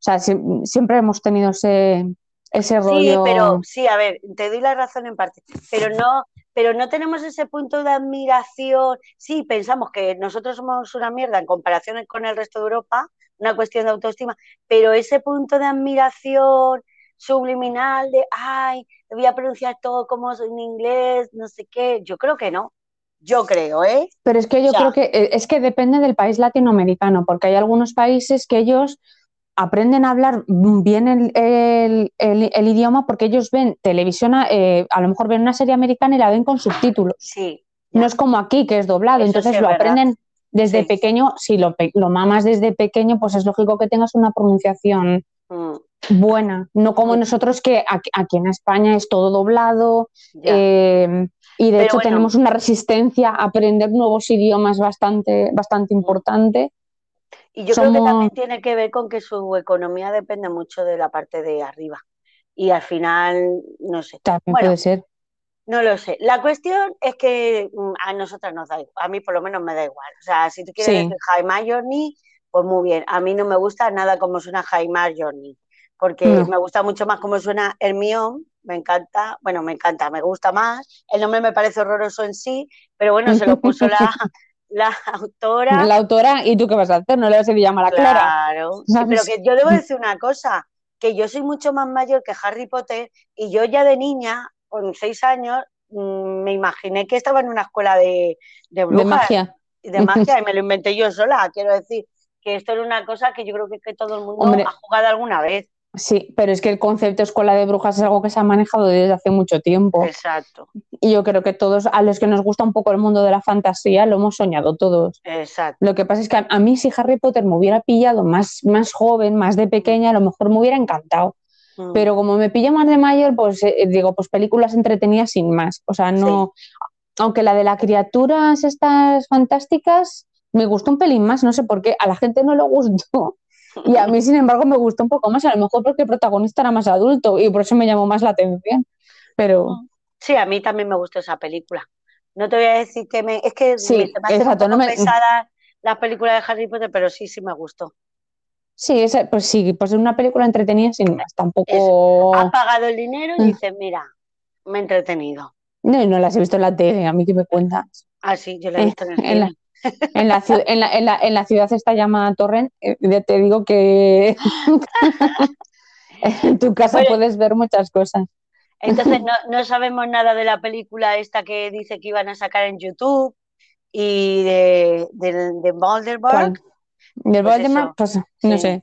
O sea, siempre hemos tenido ese, ese rollo. Sí, pero sí, a ver, te doy la razón en parte, pero no, pero no tenemos ese punto de admiración. Sí, pensamos que nosotros somos una mierda en comparación con el resto de Europa, una cuestión de autoestima, pero ese punto de admiración subliminal de, ay, voy a pronunciar todo como en inglés, no sé qué, yo creo que no. Yo creo, ¿eh? Pero es que yo creo que eh, es que depende del país latinoamericano, porque hay algunos países que ellos aprenden a hablar bien el, idioma porque ellos ven televisión, eh, a lo mejor ven una serie americana y la ven con subtítulos. Sí. No es como aquí, que es doblado, entonces lo aprenden desde pequeño, si lo, lo, mamas desde pequeño, pues es lógico que tengas una pronunciación mm. buena, no como nosotros que aquí, en España es todo doblado eh, y de hecho tenemos una resistencia a aprender nuevos idiomas bastante, bastante importante. Y yo creo que también tiene que ver con que su economía depende mucho de la parte de arriba. Y al final, no sé. También puede ser. No lo sé. La cuestión es que mm, a nosotras nos da igual. A mí por lo menos me da igual. O sea, si tú quieres decir Jaime Journey, pues muy bien. A mí no me gusta nada como suena Jaime Journey. Porque me gusta mucho más cómo suena Hermión. Me encanta, bueno, me encanta, me gusta más. El nombre me parece horroroso en sí, pero bueno, se lo puso la, [LAUGHS] [LAUGHS] la autora. La autora, ¿y tú qué vas a hacer? No le vas a llamar a Clara. Claro, pero que yo debo decir una cosa, que yo soy mucho más mayor que Harry Potter y yo ya de niña, con seis años, mm, me imaginé que estaba en una escuela de, de, de magia. De magia [LAUGHS] y me lo inventé yo sola, quiero decir que esto era una cosa que yo creo que, que todo el mundo ha jugado alguna vez. Sí, pero es que el concepto escuela de brujas es algo que se ha manejado desde hace mucho tiempo. Exacto. Y yo creo que todos, a los que nos gusta un poco el mundo de la fantasía, lo hemos soñado todos. Exacto. Lo que pasa es que a, mí si Harry Potter me hubiera pillado más, más joven, más de pequeña, a lo mejor me hubiera encantado. Mm. Pero como me pilla más de mayor, pues eh, digo, pues películas entretenidas sin más. O sea, no... Aunque la de las criaturas estas fantásticas me gustó un pelín más, no sé por qué, a la gente no le gustó. Y a mí, sin embargo, me gustó un poco más, a lo mejor porque el protagonista era más adulto y por eso me llamó más la atención. Pero. Sí, a mí también me gustó esa película. No te voy a decir que me. Es que sí, me, exacto, no me... pesada la película de Harry Potter, pero sí, sí me gustó. Sí, pues sí, pues es una película entretenida sin más, tampoco. has pagado el dinero y mm. dices, mira, me he entretenido. No, no las he visto en la tele, a mí que me cuentas. Ah, sí, yo la he visto en el en en la, en, la, en, la, en la ciudad esta llamada Torrent, eh, te digo que en tu casa puedes ver muchas cosas. Entonces no, no, sabemos nada de la película esta que dice que iban a sacar en YouTube y de, de, de. ¿De pues Pues no sé.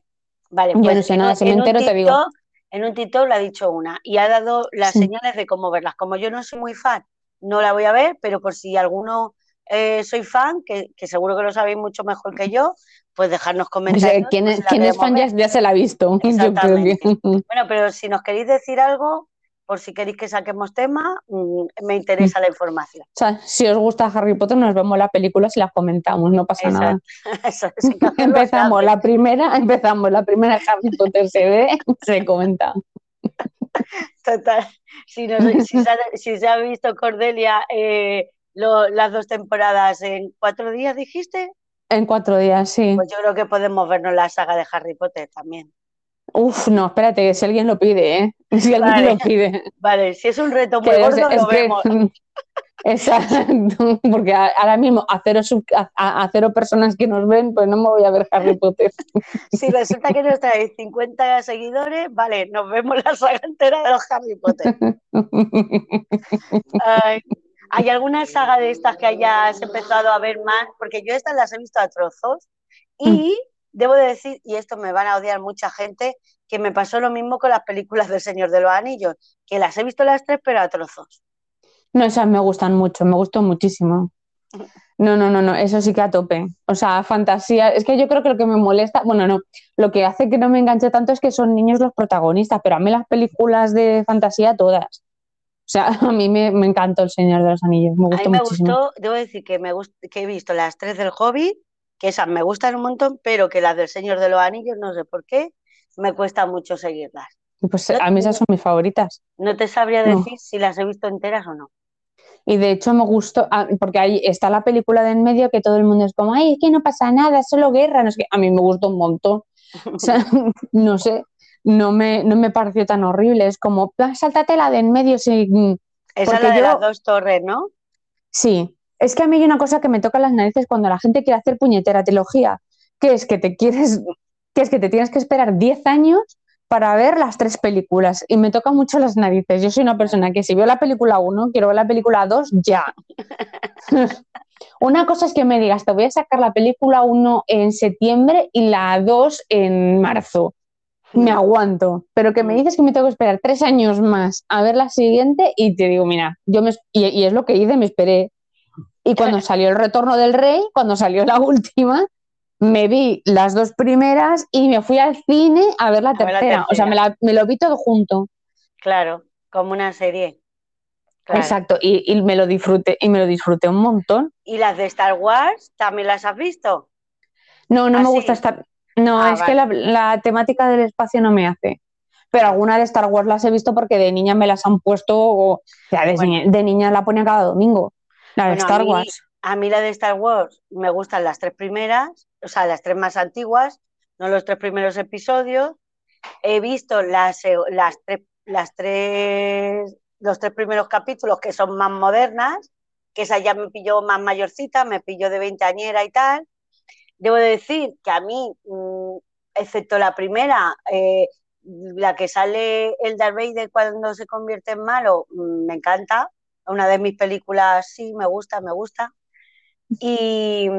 Vale, pues no sé nada, si me entero te digo. En un TikTok le ha dicho una y ha dado las señales de cómo verlas. Como yo no soy muy fan, no la voy a ver, pero por si alguno eh, soy fan, que, seguro que lo sabéis mucho mejor que yo, pues dejarnos comentarios. ¿quién, es, fan ya, se la ha visto? [LAUGHS] [LAUGHS] Bueno, pero si nos queréis decir algo, por si queréis que saquemos tema, mm, me interesa la información. O sea, si os gusta Harry Potter, nos vemos la película y las comentamos, no pasa nada. empezamos la primera, empezamos la primera Harry Potter se ve, [LAUGHS] se comenta. Total. Si, se, ha, visto Cordelia eh, las dos temporadas en cuatro días, dijiste. En cuatro días, sí. Pues yo creo que podemos vernos la saga de Harry Potter también. Uf, no, espérate, si alguien lo pide, ¿eh? [LAUGHS] Si alguien lo pide. Vale, si es un reto muy gordo, lo vemos. [LAUGHS] Exacto, porque ahora mismo a cero, a, cero, personas que nos ven, pues no me voy a ver Harry Potter. [LAUGHS] Si resulta que nos trae 50 seguidores, vale, nos vemos la saga entera de los Harry Potter. Ay, ¿Hay alguna saga de estas que hayas empezado a ver más? Porque yo estas las he visto a trozos y mm. debo de decir, y esto me van a odiar mucha gente, que me pasó lo mismo con las películas del Señor de los Anillos, que las he visto las tres pero a trozos. No, esas me gustan mucho, me gustó muchísimo. No, no, no, no, eso sí que a tope. O sea, fantasía. Es que yo creo que lo que me molesta, bueno, no, lo que hace que no me enganche tanto es que son niños los protagonistas, pero a mí las películas de fantasía todas. O sea, [LAUGHS] a mí me, me encantó El Señor de los Anillos, me A gustó mí me muchísimo. gustó, debo decir que me gust- que he visto las tres del Hobbit, que esas me gustan un montón, pero que las del Señor de los Anillos, no sé por qué, me cuesta mucho seguirlas. Pues No, a mí esas son mis favoritas. no te sabría No. decir si las he visto enteras o no. Y de hecho me gustó, ah, porque ahí está la película de en medio que todo el mundo es como, ay, es que no pasa nada, es solo guerra. No sé. A mí me gustó un montón. O sea, [LAUGHS] no sé, no me, no me pareció tan horrible. Es como, "Ah, sáltate la de en medio. Sí, mm, Esa es la de yo- las dos torres, ¿no? sí. Es que a mí hay una cosa que me toca las narices cuando la gente quiere hacer puñetera trilogía, que es que te quieres, que es que te tienes que esperar 10 años para ver las tres películas. Y me toca mucho las narices. Yo soy una persona que si veo la película 1, quiero ver la película 2 ya. [LAUGHS] Una cosa es que me digas, te voy a sacar la película 1 en septiembre y la 2 en marzo. Me aguanto, pero que me dices que me tengo que esperar tres años más a ver la siguiente y te digo, mira, yo me, y, y es lo que hice, me esperé. Y cuando [LAUGHS] salió el retorno del rey, cuando salió la [LAUGHS] última, me vi las dos primeras y me fui al cine a ver la ver la tercera. O sea, me, la- me lo vi todo junto. Claro, como una serie. Claro. Exacto, y, y me lo disfruté, y me lo disfruté un montón. ¿Y las de Star Wars también las has visto? No, no ¿Ah, me sí? gusta estar. No, Ah, es que la, la temática del espacio no me hace. Pero alguna de Star Wars las he visto porque de niña me las han puesto, o sea, de, Bueno. niña, de niña la ponía cada domingo. La de Bueno, a Star mí- Wars. A mí la de Star Wars me gustan las tres primeras, o sea, las tres más antiguas, no los tres primeros episodios. He visto las, eh, las, tres, las tres, los tres primeros capítulos que son más modernas, que esa ya me pilló más mayorcita, me pilló de veinteañera y tal. Debo de decir que a mí, mm, excepto la primera, eh, la que sale el Darth Vader cuando se convierte en malo, mm, me encanta. Una de mis películas, sí, me gusta, me gusta. Y,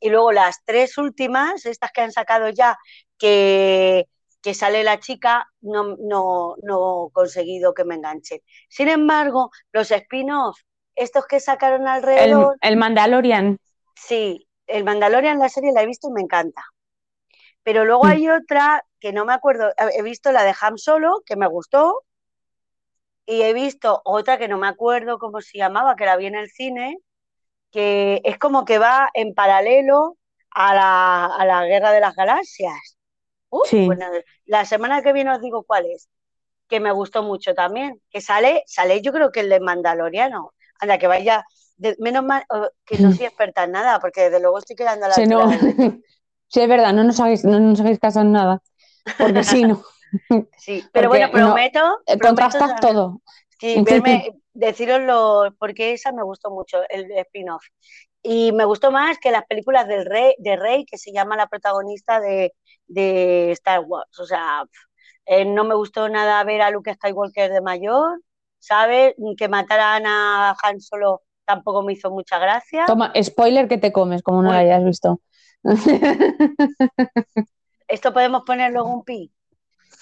y luego las tres últimas, estas que han sacado ya, que, que sale la chica, no, no, no he conseguido que me enganchen. Sin embargo, los spin-off, estos que sacaron El, alrededor, el Mandalorian. sí, el Mandalorian, la serie la he visto y me encanta. Pero luego hay otra que no me acuerdo, he visto la de Ham Solo, que me gustó, y he visto otra que no me acuerdo cómo se llamaba, que la vi en el cine, que es como que va en paralelo a la, a la Guerra de las Galaxias. Uh, Sí. bueno, la semana que viene os digo cuál es, que me gustó mucho también, que sale, sale yo creo que el de Mandaloriano. Anda, que vaya, de- menos mal oh, que no soy experta en nada, porque desde luego estoy quedando a la Sí, no. [LAUGHS] Sí, es verdad, no nos hagáis, no nos hagáis caso en nada. Porque sí, no. [LAUGHS] Sí, pero Porque bueno, no, prometo, Contrastas saber- todo. Sí, verme, deciroslo, porque esa me gustó mucho, el spin-off. Y me gustó más que las películas del Rey, de Rey, que se llama la protagonista de, de Star Wars. O sea, eh, no me gustó nada ver a Luke Skywalker de mayor, ¿sabes? Que mataran a Han Solo tampoco me hizo mucha gracia. Toma, spoiler que te comes, como no lo Uy. hayas visto. [LAUGHS] Esto podemos poner luego un pi.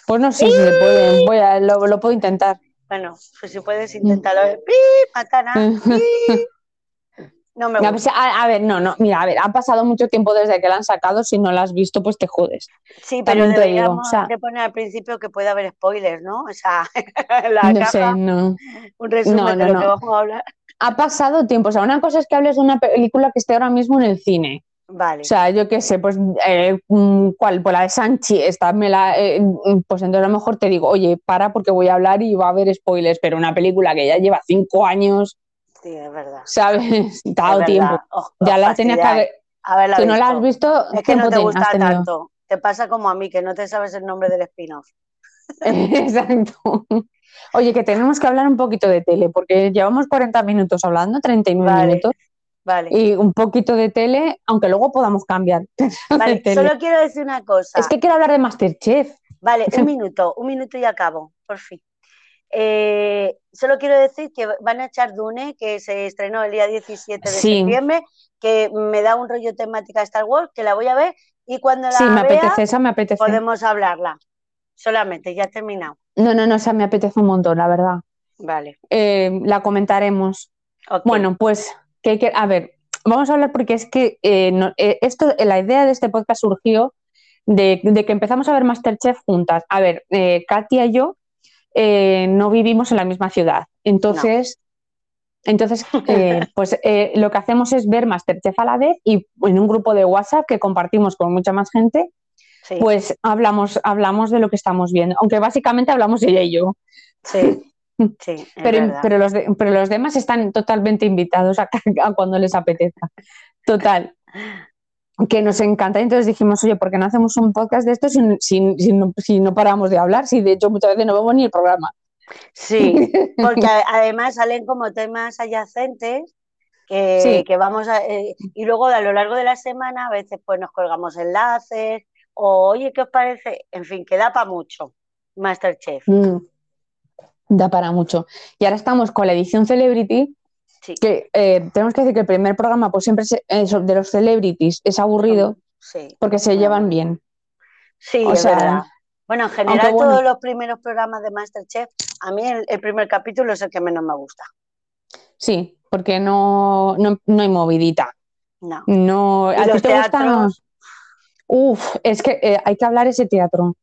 Pues no sé si se puede, voy a, lo, lo puedo intentar. Bueno, pues si puedes intentarlo. ¡Pi! Matan a... ¡Pi! No me A gusta. ver, a, a ver, no, no, mira, a ver, ha pasado mucho tiempo desde que la han sacado, si no la has visto, pues te jodes. Sí, pero También te digo, deberíamos o sea- de poner al principio que puede haber spoilers, ¿no? O sea, [LAUGHS] la No caja, sé, no. un resumen No, no, de lo no. que vamos a hablar. Ha pasado tiempo, o sea, una cosa es que hables de una película que esté ahora mismo en el cine. Vale. O sea, yo qué sé, pues, eh, mm, ¿cuál? Pues la de Sanchi, esta me la, eh, mm, pues entonces a lo mejor te digo, oye, para porque voy a hablar y va a haber spoilers, pero una película que ya lleva cinco años, Sí, es verdad. ¿sabes? [LAUGHS] Dado tiempo. Ya la tenías que haber, Haberla si no la has visto. visto, Es que no te gusta tanto. Te pasa como a mí, que no te sabes el nombre del spin-off. [LAUGHS] Exacto. Oye, que tenemos que hablar un poquito de tele, porque llevamos 40 minutos hablando, 39 Vale. minutos, Vale. y un poquito de tele, aunque luego podamos cambiar. [LAUGHS] Vale, solo quiero decir una cosa. Es que quiero hablar de Masterchef. Vale, [LAUGHS] un minuto, un minuto y acabo, por fin. Eh, solo quiero decir que van a echar Dune, que se estrenó el día 17 de Sí. septiembre, que me da un rollo temática Star Wars, que la voy a ver y cuando la Sí, me vea apetece, esa me apetece. podemos hablarla. Solamente, ya he terminado. No, no, no, esa me apetece un montón, la verdad. Vale. Eh, la comentaremos. Bueno, pues, que, que- a ver, vamos a hablar porque es que eh, no- eh, esto, la idea de este podcast surgió de, de que empezamos a ver Masterchef juntas. A ver, eh, Katia y yo no vivimos en la misma ciudad. Entonces, entonces eh, [LAUGHS] pues eh, lo que hacemos es ver Masterchef a la vez y en un grupo de WhatsApp que compartimos con mucha más gente, Sí, pues hablamos, hablamos de lo que estamos viendo. Aunque básicamente hablamos ella y yo. sí, [LAUGHS] sí, Pero, pero, los de- pero los demás están totalmente invitados a, [LAUGHS] a cuando les apetezca. Total. Que nos encanta. Entonces dijimos, oye, ¿por qué no hacemos un podcast de esto si, si- si no, si no paramos de hablar? Si de hecho muchas veces no vemos ni el programa. Sí, [LAUGHS] porque además salen como temas adyacentes que, Sí. que vamos a... eh, y luego a lo largo de la semana a veces pues nos colgamos enlaces o oye, ¿qué os parece? En fin, que da para mucho Masterchef. Mm. Da para mucho. Y ahora estamos con la edición Celebrity, Sí, que eh, tenemos que decir que el primer programa, pues siempre se- eh, de los celebrities es aburrido sí, porque se llevan bien. sí, O es sea, verdad. Bueno, en general bueno. todos los primeros programas de Masterchef, a mí el, el primer capítulo es el que menos me gusta. Sí, porque no, no, no hay movidita. No. No, ¿a los te teatros, Uf, es que eh, hay que hablar ese teatro.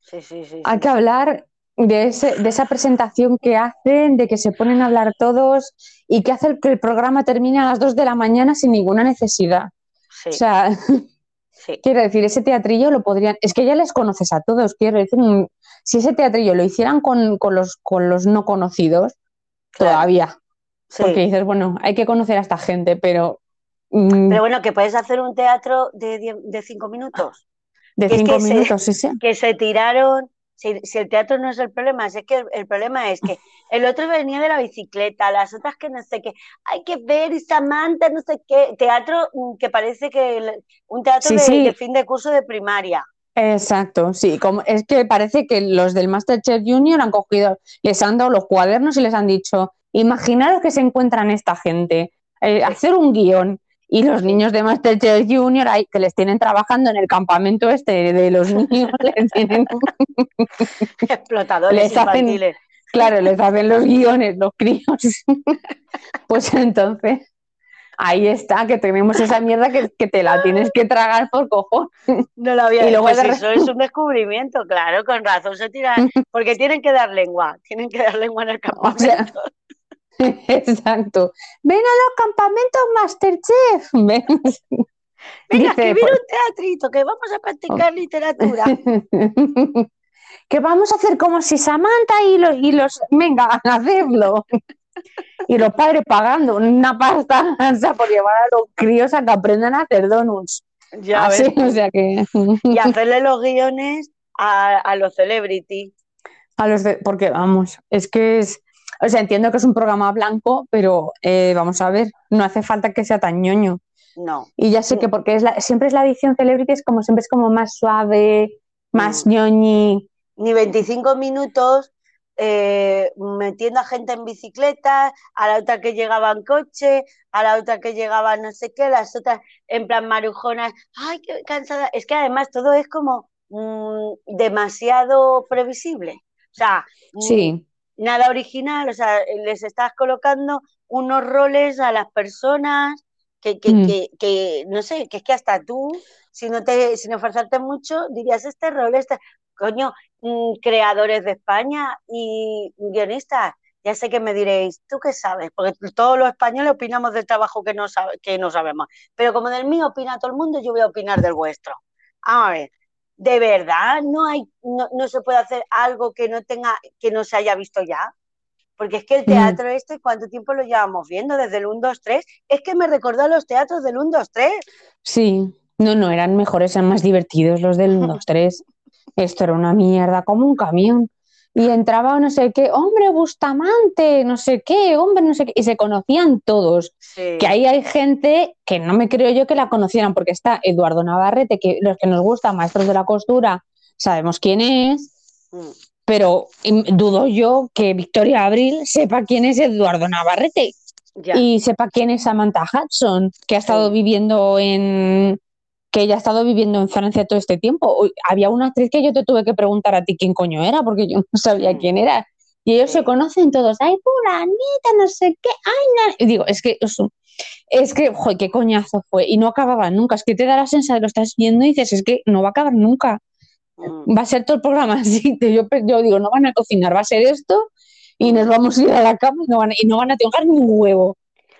sí, sí, sí. Hay sí, que hablar de, ese, de esa presentación que hacen, de que se ponen a hablar todos y que hace que el programa termine a las 2 de la mañana sin ninguna necesidad. Sí, O sea, sí. [LAUGHS] quiero decir, ese teatrillo lo podrían. Es que ya les conoces a todos, quiero decir, mm, si ese teatrillo lo hicieran con, con los, con los no conocidos, Claro. todavía. Sí. Porque dices, bueno, hay que conocer a esta gente, pero. Mm, Pero bueno, que puedes hacer un teatro de, de cinco minutos. de que es cinco se- minutos, sí, sí. que se tiraron, si, si el teatro no es el problema, es que el, el problema es que [LAUGHS] el otro venía de la bicicleta, las otras que no sé qué, hay que ver y Samantha, no sé qué, teatro mm, que parece que el- un teatro Sí, de, sí. de fin de curso de primaria. Exacto, sí, como, es que parece que los del Masterchef Junior han cogido, les han dado los cuadernos y les han dicho, imaginaros que se encuentran esta gente, eh, hacer un guion y los niños de Masterchef Junior ahí, que les tienen trabajando en el campamento este de los [LAUGHS] niños, les tienen, [LAUGHS] Explotadores Les hacen- claro, les hacen los guiones, los críos. [LAUGHS] Pues entonces, ahí está, que tenemos esa mierda que, que te la tienes que tragar por cojón. No lo había Y luego pues de eso es un descubrimiento, claro, con razón se tiran, porque tienen que dar lengua, tienen que dar lengua en el O sea, campamento. [LAUGHS] Exacto. Ven a los campamentos Masterchef. [LAUGHS] Ven. Venga, Dice, escribir pues- un teatrito, que vamos a practicar literatura. [LAUGHS] que vamos a hacer como si Samantha y los, y los venga a hacerlo. Y los padres pagando una pasta o sea, por llevar a los críos a que aprendan a hacer donuts. Ya Así, ves. o sea que y hacerle los guiones a, a los celebrity. a los de- porque vamos, es que es, o sea, entiendo que es un programa blanco, pero eh, vamos a ver, no hace falta que sea tan ñoño. No, Y ya sé que porque es la, siempre es la edición Celebrity, es como siempre es como más suave, más Mm. ñoñi. ni 25 minutos eh, metiendo a gente en bicicleta, a la otra que llegaba en coche, a la otra que llegaba no sé qué, las otras en plan marujonas, ay, qué cansada. Es que además todo es como mm, demasiado previsible. O sea, mm, Sí, nada original, o sea, les estás colocando unos roles a las personas que, que, Mm. que, que, no sé, que es que hasta tú, si no te, sin esforzarte mucho, dirías este rol, este, coño, mm, creadores de España y guionistas. Ya sé que me diréis, ¿tú qué sabes? Porque todos los españoles opinamos del trabajo que no, sabe- que no sabemos. Pero como del mío opina todo el mundo, yo voy a opinar del vuestro. Vamos a ver, ¿de verdad no hay, no, no se puede hacer algo que no tenga, que no se haya visto ya? Porque es que el Mm. teatro este, ¿cuánto tiempo lo llevamos viendo? Desde el 1, 2, 3. Es que me recordó a los teatros del 1, 2, 3. sí. No, no, eran mejores, eran más divertidos los del 1, 2, 3. Esto era una mierda, como un camión. Y entraba no sé qué, hombre Bustamante, no sé qué, hombre, no sé qué. Y se conocían todos. Sí. Que ahí hay gente que no me creo yo que la conocieran, porque está Eduardo Navarrete, que los que nos gustan, maestros de la costura, sabemos quién es, Mm. pero dudo yo que Victoria Abril sepa quién es Eduardo Navarrete Ya. y sepa quién es Samantha Hudson, que ha estado Sí. viviendo en que ella ha estado viviendo en Francia todo este tiempo. Había una actriz que yo te tuve que preguntar a ti quién coño era, porque yo no sabía Mm. quién era. Y ellos se conocen todos, ay, fulanita, no sé qué, ay, no. Y digo, es que, es que, es que, joder, qué coñazo fue. Y no acababa nunca. Es que te da la sensación de lo estás viendo y dices, es que no va a acabar nunca. Mm. Va a ser todo el programa [LAUGHS] así. Yo, yo digo, no van a cocinar, va a ser esto y nos vamos a ir a la cama y no van, y no van a tocar ni un huevo.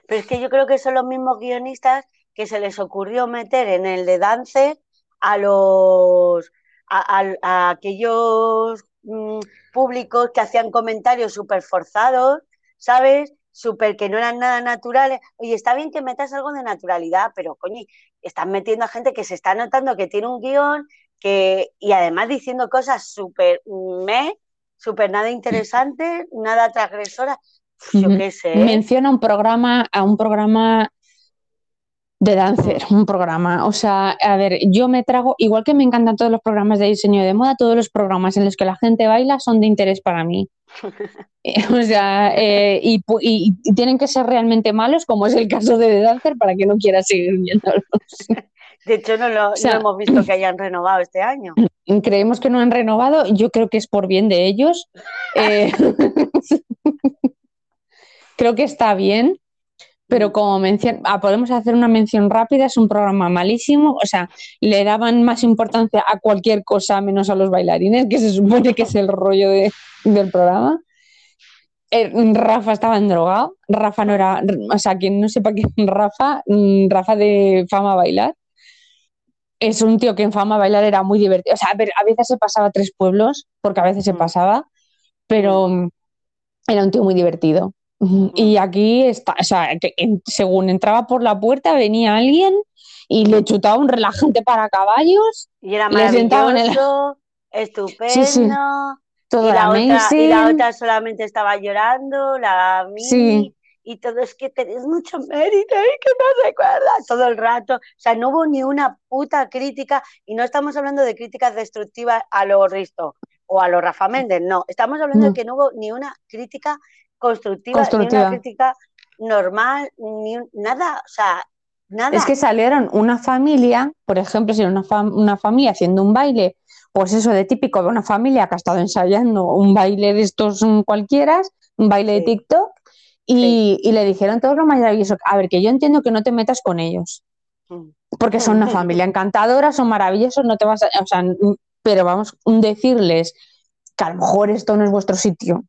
Pero es que yo creo que son los mismos guionistas que se les ocurrió meter en el de Dance a los a, a- a aquellos mm, públicos que hacían comentarios súper forzados, ¿sabes? Súper que no eran nada naturales. Oye, está bien que metas algo de naturalidad, pero coño, estás metiendo a gente que se está notando que tiene un guion que, y además diciendo cosas súper me, súper nada interesantes, nada transgresoras. Yo qué sé. Menciona un programa, a un programa de dancer, un programa. O sea, a ver, yo me trago, igual que me encantan todos los programas de diseño de moda, todos los programas en los que la gente baila son de interés para mí. [LAUGHS] Eh, O sea, eh, y, pu- y- y tienen que ser realmente malos, como es el caso de The Dancer, para que no quiera seguir viéndolos. [LAUGHS] De hecho, no lo, O sea- no hemos visto que hayan renovado este año. [LAUGHS] Creemos que no han renovado, yo creo que es por bien de ellos. Eh, creo que está bien, pero como mención, ah, podemos hacer una mención rápida, es un programa malísimo, o sea, le daban más importancia a cualquier cosa menos a los bailarines, que se supone que es el rollo de- del programa. Eh, Rafa estaba drogado, Rafa no era, o sea, quien no sepa quién es Rafa, mm, Rafa de Fama Bailar, es un tío que en Fama Bailar era muy divertido, o sea, a, veces se pasaba tres pueblos, porque a veces se pasaba, pero era un tío muy divertido. Y aquí está, o sea, que en- según entraba por la puerta venía alguien y le chutaba un relajante para caballos, Y era sentaban en maravilloso, estupendo. [LAUGHS] Sí, sí. todo Y la, otra, y la otra solamente estaba llorando, la Mimi, Sí. y todo es que tenéis mucho mérito y que no recuerdas todo el rato. O sea, no hubo ni una puta crítica, y no estamos hablando de críticas destructivas a lo Risto o a lo Rafa Méndez, no. Estamos hablando No. de que no hubo ni una crítica constructiva, ni una crítica normal, ni un- nada, o sea, nada. Es que salieron una familia, por ejemplo, si era una, fam- una familia haciendo un baile, pues eso de típico de una familia que ha estado ensayando un baile de estos mm, cualquiera, un baile de. TikTok, y, y le dijeron todo lo maravilloso. A ver, que yo entiendo que no te metas con ellos, Mm. porque son una familia encantadora, son maravillosos, no te vas a, o sea, mm, pero vamos a decirles que a lo mejor esto no es vuestro sitio.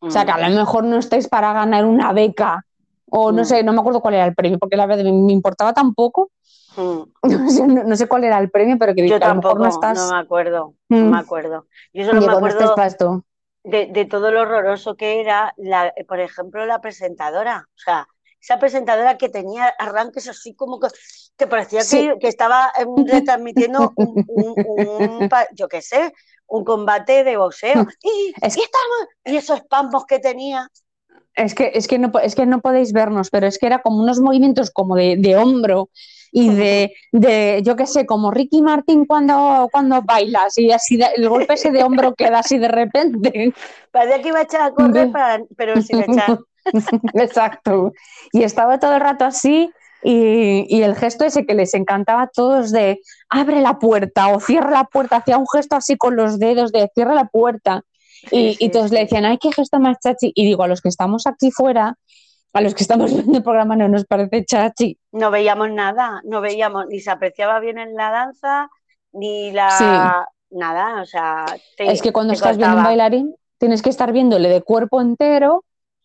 O sea, que a lo mejor no estáis para ganar una beca, o no Mm. sé, no me acuerdo cuál era el premio, porque la verdad me importaba tan poco. Mm. [LAUGHS] No sé, no- no sé cuál era el premio, pero que Yo a lo mejor tampoco, no estás. no me acuerdo, no Mm. me acuerdo. Yo solo me no estés acuerdo de, de todo lo horroroso que era, la, por ejemplo, la presentadora. O sea, esa presentadora que tenía arranques así como que, que parecía Sí. que, que estaba em, [LAUGHS] retransmitiendo un, un- un yo qué sé, un combate de boxeo. Y, Es- y estamos, y esos espasmos que tenía. Es que, es, que no, es que no podéis vernos, pero es que era como unos movimientos como de, de hombro y de, de, yo qué sé, como Ricky Martin cuando, cuando bailas y así de- el golpe ese de hombro queda así de repente. Parecía que iba a echar a correr, para- pero sin echar. [LAUGHS] Exacto. Y estaba todo el rato así y, y el gesto ese que les encantaba a todos de abre la puerta o cierra la puerta, hacía un gesto así con los dedos de cierra la puerta. Y, Sí, y sí, todos le sí. decían, ay, qué gesto más chachi. Y digo, a los que estamos aquí fuera, a los que estamos [LAUGHS] viendo el programa no nos parece chachi. no veíamos nada, no veíamos, ni se apreciaba bien en la danza, ni la nada, o sea, te- es que cuando estás viendo un bailarín, tienes que estar viéndole de cuerpo entero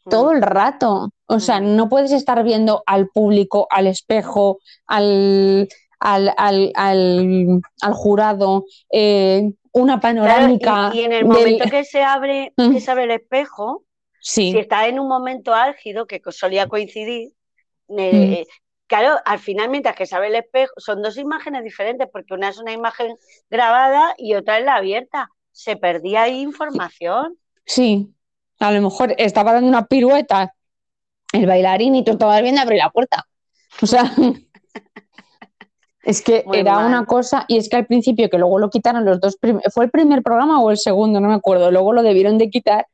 todo Mm. el rato. O sea, Mm. no puedes estar viendo al público, al espejo, al, al, al, al- al jurado, eh, una Claro, panorámica. y, y en el del- momento que se abre, Mm. que se abre el espejo, Sí, si está en un momento álgido, que solía coincidir, Mm. eh, claro, al final, mientras que se abre el espejo, son dos imágenes diferentes, porque una es una imagen grabada y otra es la abierta. Se perdía ahí información. sí. A lo mejor estaba dando una pirueta el bailarín y tú estabas viendo abrir la puerta. O sea, [LAUGHS] es que Muy era mal. una cosa, y es que al principio, que luego lo quitaron los dos, fue el primer programa o el segundo, no me acuerdo, luego lo debieron de quitar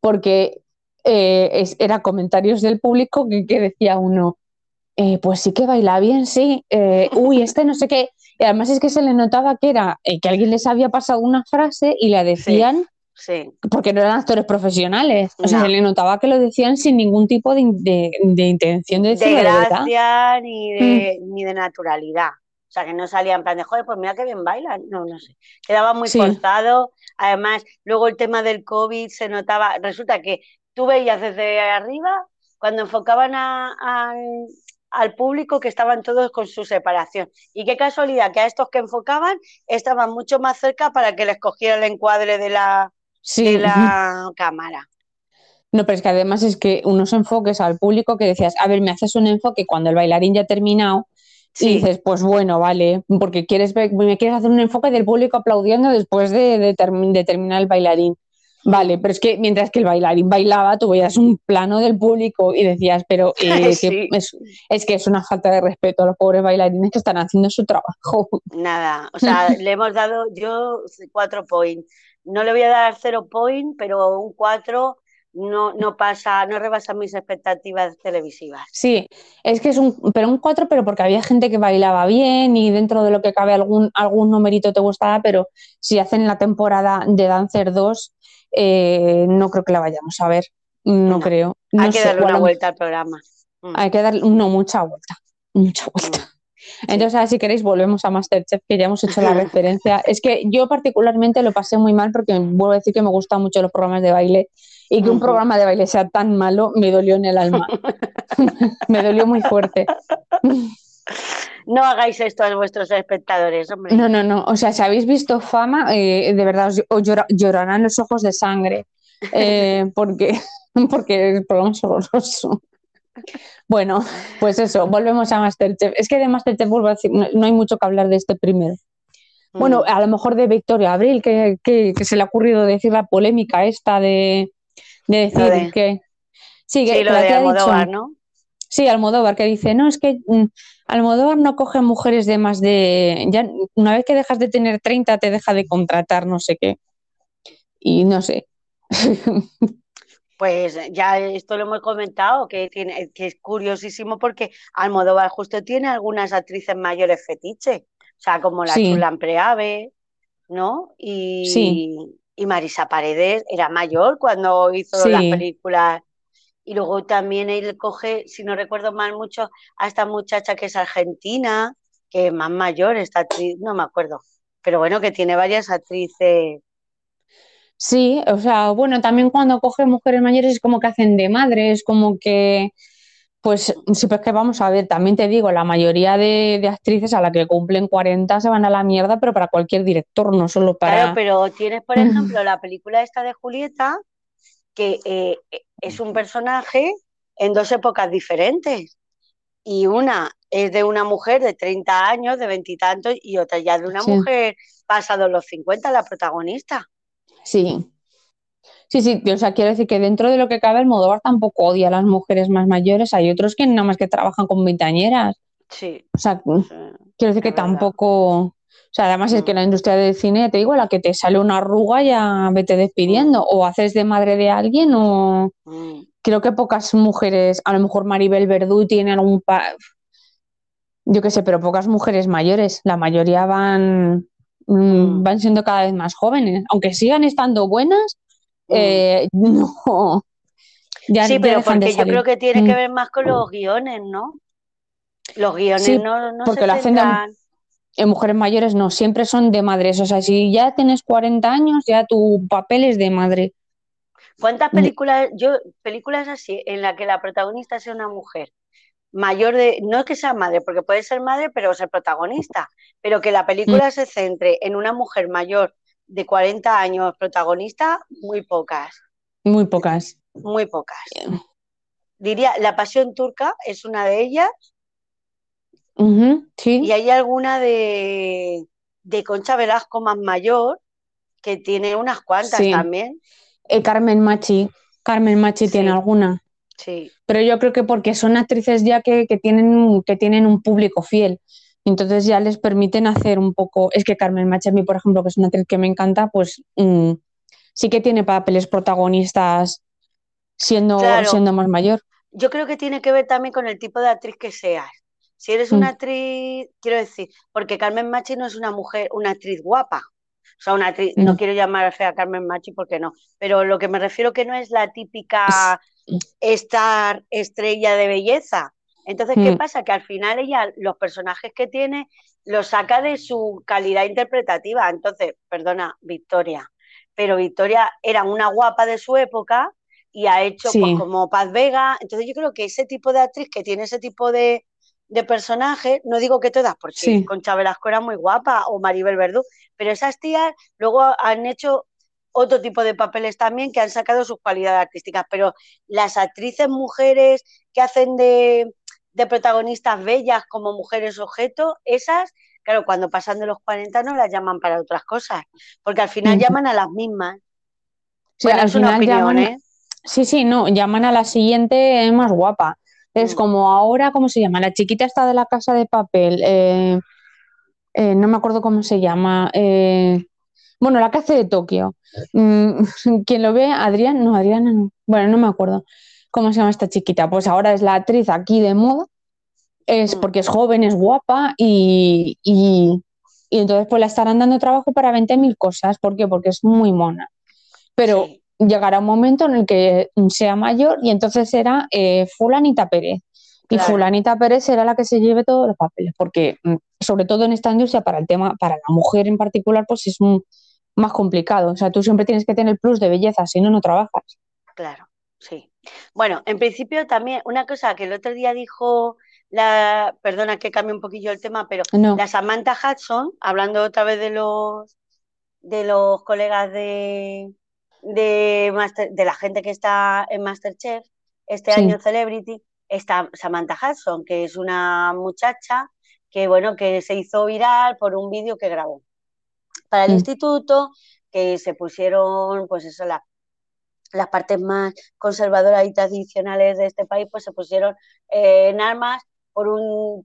porque eh, es- era comentarios del público que, que decía uno, eh, pues sí que baila bien, sí, eh, uy, este no sé qué, y además es que se le notaba que era eh, que alguien les había pasado una frase y la decían Sí. Porque no eran actores profesionales. O sea, se le notaba que lo decían sin ningún tipo de, de- de intención de De decirlo de verdad. gracia ni de, Mm. ni de naturalidad. O sea, que no salía en plan de, joder, pues mira que bien bailan. No, no sé. Quedaba muy Sí. forzado. Además, luego el tema del COVID se notaba. Resulta que tú veías desde arriba, cuando enfocaban a- al público, que estaban todos con su separación. Y qué casualidad que a estos que enfocaban estaban mucho más cerca para que les cogiera el encuadre de la, Sí. de la cámara. No, pero es que además es que unos enfoques al público que decías, a ver, me haces un enfoque cuando el bailarín ya ha terminado y Sí. dices, pues bueno, vale, porque quieres ver- me quieres hacer un enfoque del público aplaudiendo después de, de termi- de terminar el bailarín. Vale, pero es que mientras que el bailarín bailaba, tú veías un plano del público y decías, pero eh, [LAUGHS] Sí. que es, es que es una falta de respeto a los pobres bailarines que están haciendo su trabajo. Nada, o [LAUGHS] sea, le hemos dado yo cuatro points. No le voy a dar cero point, pero un cuatro no, no pasa, no rebasa mis expectativas televisivas. Sí, es que es un, pero un 4, pero porque había gente que bailaba bien y dentro de lo que cabe algún, algún numerito te gustaba, pero si hacen la temporada de Dancer 2, eh, no creo que la vayamos a ver, no, No. creo. No Hay que darle una vuelta al programa. Mm. Hay que darle, no, mucha vuelta, mucha vuelta. Entonces, ahora si queréis, volvemos a Masterchef, que ya hemos hecho la [LAUGHS] referencia. Es que yo particularmente lo pasé muy mal porque vuelvo a decir que me gustan mucho los programas de baile y que un programa de baile sea tan malo me dolió en el alma. [LAUGHS] [LAUGHS] me dolió muy fuerte. No hagáis esto a vuestros espectadores, hombre. No, no, no. O sea, si habéis visto fama, eh, de verdad os, os llora- llorarán los ojos de sangre. eh, porque, porque el programa es horroroso. Bueno, pues eso, volvemos a Masterchef. Es que de Masterchef, no, hay mucho que hablar de este primero. Bueno, Mm. a lo mejor de Victoria Abril, que, que- que se le ha ocurrido decir la polémica esta de, de decir de- que. Sí, que, sí, lo que la de tía ha dicho- Almodóvar, ¿no? Sí, Almodóvar, que dice, no, es que mm, Almodóvar no coge mujeres de más de, ya una vez que dejas de tener 30 te deja de contratar, no sé qué. Y no sé. [LAUGHS] Pues ya esto lo hemos comentado, que, tiene, que es curiosísimo porque Almodóvar justo tiene algunas actrices mayores fetiche, o sea, como la Sí. Preave, ¿no? Y, Sí. y Marisa Paredes era mayor cuando hizo Sí. las películas. Y luego también él coge, si no recuerdo mal mucho, a esta muchacha que es argentina, que es más mayor, esta actriz, no me acuerdo. Pero bueno, que tiene varias actrices. Sí, o sea, bueno, también cuando coge mujeres mayores es como que hacen de madres, como que, pues, sí, pues que vamos a ver, también te digo, la mayoría de, de actrices a la que cumplen 40 se van a la mierda, pero para cualquier director, no solo para... Claro, pero tienes, por ejemplo, la película esta de Julieta, que eh, es un personaje en dos épocas diferentes. Y una es de una mujer de 30 años, de veintitantos, y, otra ya de una Sí. mujer pasado los 50, la protagonista. Sí. Sí, sí, o sea, quiero decir que dentro de lo que cabe, Almodóvar tampoco odia a las mujeres más mayores. Hay otros que nada más que trabajan con veintañeras. Sí, O sea, sí, quiero decir que verdad. tampoco. O sea, además es que Mm. la industria del cine, te digo, la que te sale una arruga ya vete despidiendo. O haces de madre de alguien o. Mm. Creo que pocas mujeres, a lo mejor Maribel Verdú tiene algún. pa- Yo qué sé, pero pocas mujeres mayores. La mayoría van. Mm, Mm. van siendo cada vez más jóvenes. Aunque sigan estando buenas, Mm. eh, [LAUGHS] no. Ya, Sí, ya pero porque yo creo que tiene que ver más con los guiones, ¿no? Los guiones Sí, no, no porque se lo hacen centran. En mujeres mayores no, siempre son de madres. O sea, si ya tienes 40 años, ya tu papel es de madre. ¿Cuántas películas, yo, películas así, en la que la protagonista sea una mujer mayor de, no es que sea madre, porque puede ser madre, pero ser protagonista, pero que la película Mm. se centre en una mujer mayor de 40 años protagonista, muy pocas, Muy pocas. muy pocas. Diría, La Pasión Turca es una de ellas, sí. y hay alguna de, de Concha Velasco más mayor, que tiene unas cuantas Sí. también. Eh, Carmen Machi. Carmen Machi Sí. tiene alguna. Sí, Pero yo creo que porque son actrices ya que, que tienen, que tienen un público fiel. Entonces ya les permiten hacer un poco. Es que Carmen Machi, a mí, por ejemplo, que es una actriz que me encanta, pues mm, sí que tiene papeles protagonistas siendo, Claro. siendo más mayor. Yo creo que tiene que ver también con el tipo de actriz que seas. Si eres una Mm. actriz, quiero decir, porque Carmen Machi no es una mujer, una actriz guapa. O sea, una actriz, no, quiero llamar a Carmen Machi porque no, pero lo que me refiero que no es la típica estar estrella de belleza. Entonces, ¿qué mm. pasa? Que al final ella, los personajes que tiene, los saca de su calidad interpretativa. Entonces, perdona, Victoria, pero Victoria era una guapa de su época y ha hecho pues, como Paz Vega. Entonces, yo creo que ese tipo de actriz que tiene ese tipo de, de personajes, no digo que todas, porque Concha Velasco era muy guapa o Maribel Verdú, pero esas tías luego han hecho otro tipo de papeles también que han sacado sus cualidades artísticas, pero las actrices mujeres que hacen de, protagonistas bellas como mujeres objeto, esas, claro, cuando pasan de los 40 no las llaman para otras cosas, porque al final llaman a las mismas. Sí, al final llaman, ¿eh? Sí, sí, no, llaman a la siguiente más guapa. Es mm. como ahora, ¿cómo se llama? La chiquita está de la casa de papel. Eh, eh, no me acuerdo cómo se llama. Bueno, la que hace de Tokio. Mm, [LAUGHS] quien lo ve, Adrián, no, Adriana no. Bueno, no me acuerdo cómo se llama esta chiquita. Pues ahora es la actriz aquí de moda. Es mm. porque es joven, es guapa y, y, entonces pues la estarán dando trabajo para 20.000 cosas. ¿Por qué? Porque es muy mona. Pero llegará un momento en el que sea mayor y entonces será eh, Fulanita Pérez. Y Fulanita Pérez será la que se lleve todos los papeles, porque mm, sobre todo en esta industria, para el tema, para la mujer en particular, pues es un, más complicado. O sea, tú siempre tienes que tener el plus de belleza, si no, no trabajas. Claro, sí. Bueno, en principio también una cosa que el otro día dijo la, perdona que cambie un poquillo el tema, pero la Samantha Hudson, hablando otra vez de los de los colegas de de, de la gente que está en Masterchef, este año Celebrity, está Samantha Hudson, que es una muchacha que bueno, que se hizo viral por un vídeo que grabó para el mm. instituto, que se pusieron, pues eso, las partes más conservadoras y tradicionales de este país, pues se pusieron eh, en armas por un,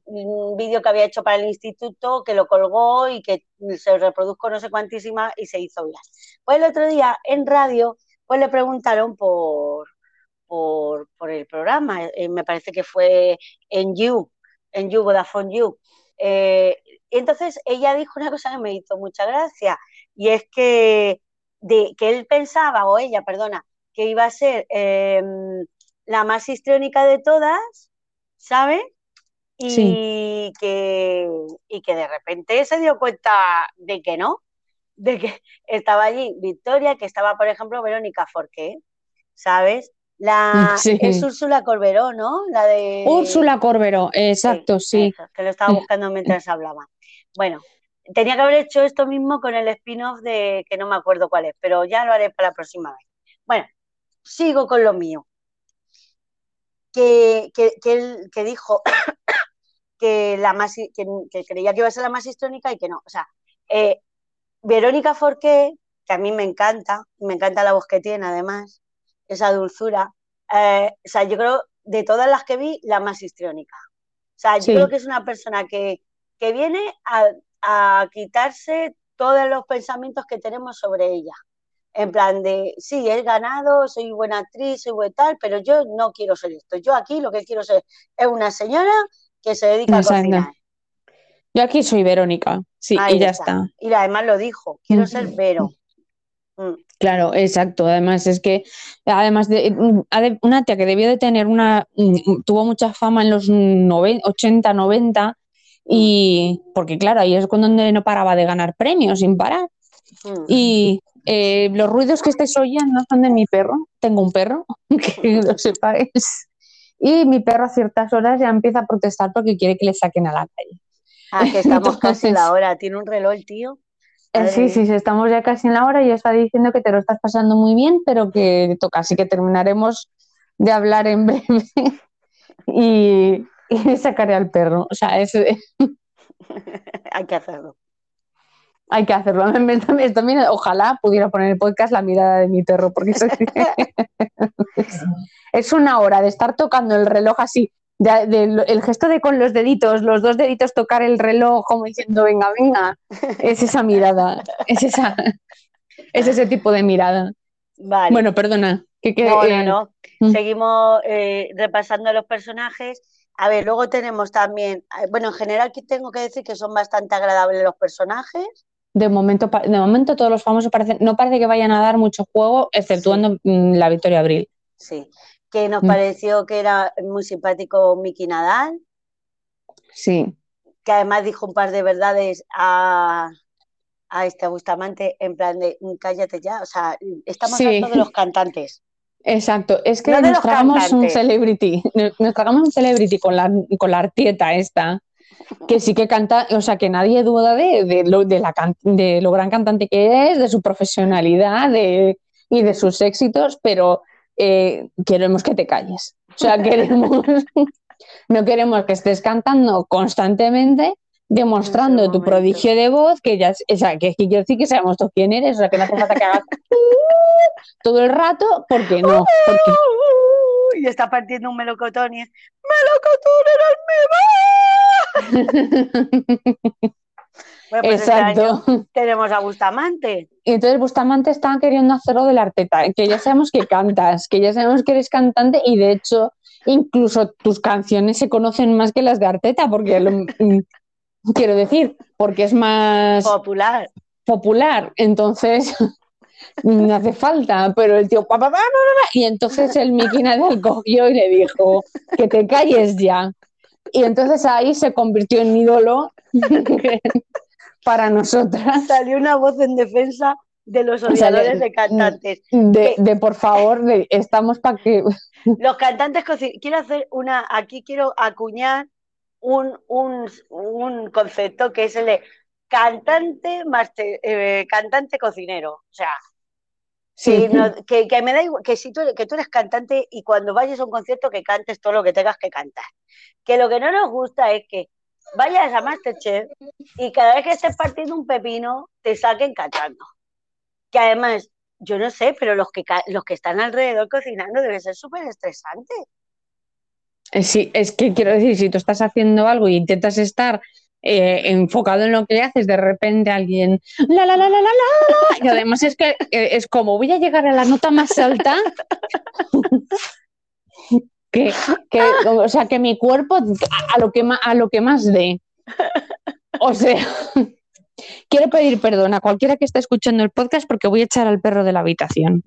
vídeo que había hecho para el instituto, que lo colgó y que se reprodujo no sé cuantísima y se hizo viral. Pues el otro día en radio, pues le preguntaron por, por, el programa, eh, me parece que fue en You, en You, Vodafone You, eh, y entonces ella dijo una cosa que me hizo mucha gracia, y es que, de, que él pensaba, o ella, perdona, que iba a ser em, la más histriónica de todas, ¿sabes? Y, que, y que de repente se dio cuenta de que no, de que estaba allí Victoria, que estaba, por ejemplo, Verónica Forqué, ¿sabes? La, [LAUGHS] Es Úrsula Corberó, ¿no? La de... Úrsula Corberó, exacto, sí. que lo estaba buscando mientras hablaba. Bueno, tenía que haber hecho esto mismo con el spin-off de que no me acuerdo cuál es, pero ya lo haré para la próxima vez. Bueno, sigo con lo mío. Que, que, que, dijo [COUGHS] que, la más, que, creía que iba a ser la más histórica y que no. O sea, eh, Verónica Forqué, que a mí me encanta, me encanta la voz que tiene además, esa dulzura. Eh, o sea, yo creo, de todas las que vi, la más histriónica. O sea, yo creo que es una persona que, que viene a, a, quitarse todos los pensamientos que tenemos sobre ella. En plan de, sí, he ganado, soy buena actriz, soy buena tal, pero yo no quiero ser esto. Yo aquí lo que quiero ser es una señora que se dedica a cocinar. Yo aquí soy Verónica, sí, y ya está. Y además lo dijo, quiero ser Vero. Mm. Claro, exacto. Además es que, además de mm, una tía que debió de tener una, mm, tuvo mucha fama en los 80, 90 y porque claro, ahí es cuando no paraba de ganar premios sin parar. Y eh, los ruidos que estáis oyendo son de mi perro. Tengo un perro, [LAUGHS] que lo sepáis. Y mi perro a ciertas horas ya empieza a protestar porque quiere que le saquen a la calle. Ah, que estamos casi en la hora. Tiene un reloj el tío. Eh, sí, sí, estamos ya casi en la hora y está diciendo que te lo estás pasando muy bien, pero que toca, así que terminaremos de hablar en [LAUGHS] breve y, [LAUGHS] sacaré al perro. O sea, es... [LAUGHS] Hay que hacerlo. Hay que hacerlo. También, ojalá pudiera poner en el podcast la mirada de mi perro, porque [LAUGHS] es una hora de estar tocando el reloj así el gesto de con los deditos, los dos deditos tocar el reloj como diciendo venga, venga, es esa mirada, es esa, es ese tipo de mirada. Vale. Bueno, perdona. Que, no, no, no. Mm. Seguimos eh, repasando los personajes. A ver, luego tenemos también, eh, bueno, en general que tengo que decir que son bastante agradables los personajes, de momento, de momento todos los famosos parecen, no parece que vayan a dar mucho juego, exceptuando mm, la Victoria Abril. Sí, que nos mm. pareció que era muy simpático Miki Nadal. Sí. Que además dijo un par de verdades a, a este Bustamante en plan de mm, cállate ya, o sea, estamos hablando de los [LAUGHS] cantantes. Exacto, es que nos tragamos un celebrity, nos tragamos un celebrity con la, con la artieta esta, que sí que canta, o sea, que nadie duda de, de, lo, de, la, de lo gran cantante que es, de su profesionalidad de, y de sus éxitos, pero eh, queremos que te calles. O sea, queremos, [LAUGHS] no queremos que estés cantando constantemente demostrando tu prodigio de voz, que ya, o sea, que, quiero decir que sabemos tú quién eres, o sea, que no hace falta que hagas [LAUGHS] todo el rato, porque no. Y está partiendo un melocotón y es ¡Melocotón eres [LAUGHS] Bueno, pues este Exacto. tenemos a Bustamante. Y entonces Bustamante está queriendo hacerlo del Arteta, que ya sabemos que cantas, que ya sabemos que eres cantante y de hecho incluso tus canciones se conocen más que las de Arteta, porque quiero decir, porque es más popular. Popular, entonces no hace falta, pero el tío, y entonces el Mickey Nadal cogió y le dijo, que te calles ya. Y entonces ahí se convirtió en ídolo para nosotras. Salió una voz en defensa de los odiadores de cantantes. De, por favor, estamos para que... Los cantantes, quiero hacer una, aquí quiero acuñar un, un, concepto que es el de cantante, eh, cantante cocinero. O sea, que, me da igual, que si tú, que tú eres cantante y cuando vayas a un concierto que cantes todo lo que tengas que cantar. Que lo que no nos gusta es que vayas a Masterchef y cada vez que estés partiendo un pepino te saquen cantando. Que además, yo no sé, pero los que, los que están alrededor cocinando debe ser súper estresante. Eh, sí, es que quiero decir, si tú estás haciendo algo y intentas estar eh, enfocado en lo que haces, de repente alguien la la la la la la y además es que eh, es como voy a llegar a la nota más alta [LAUGHS] que, o sea que mi cuerpo a, lo que más a lo que más dé. O sea, [LAUGHS] quiero pedir perdón a cualquiera que esté escuchando el podcast porque voy a echar al perro de la habitación.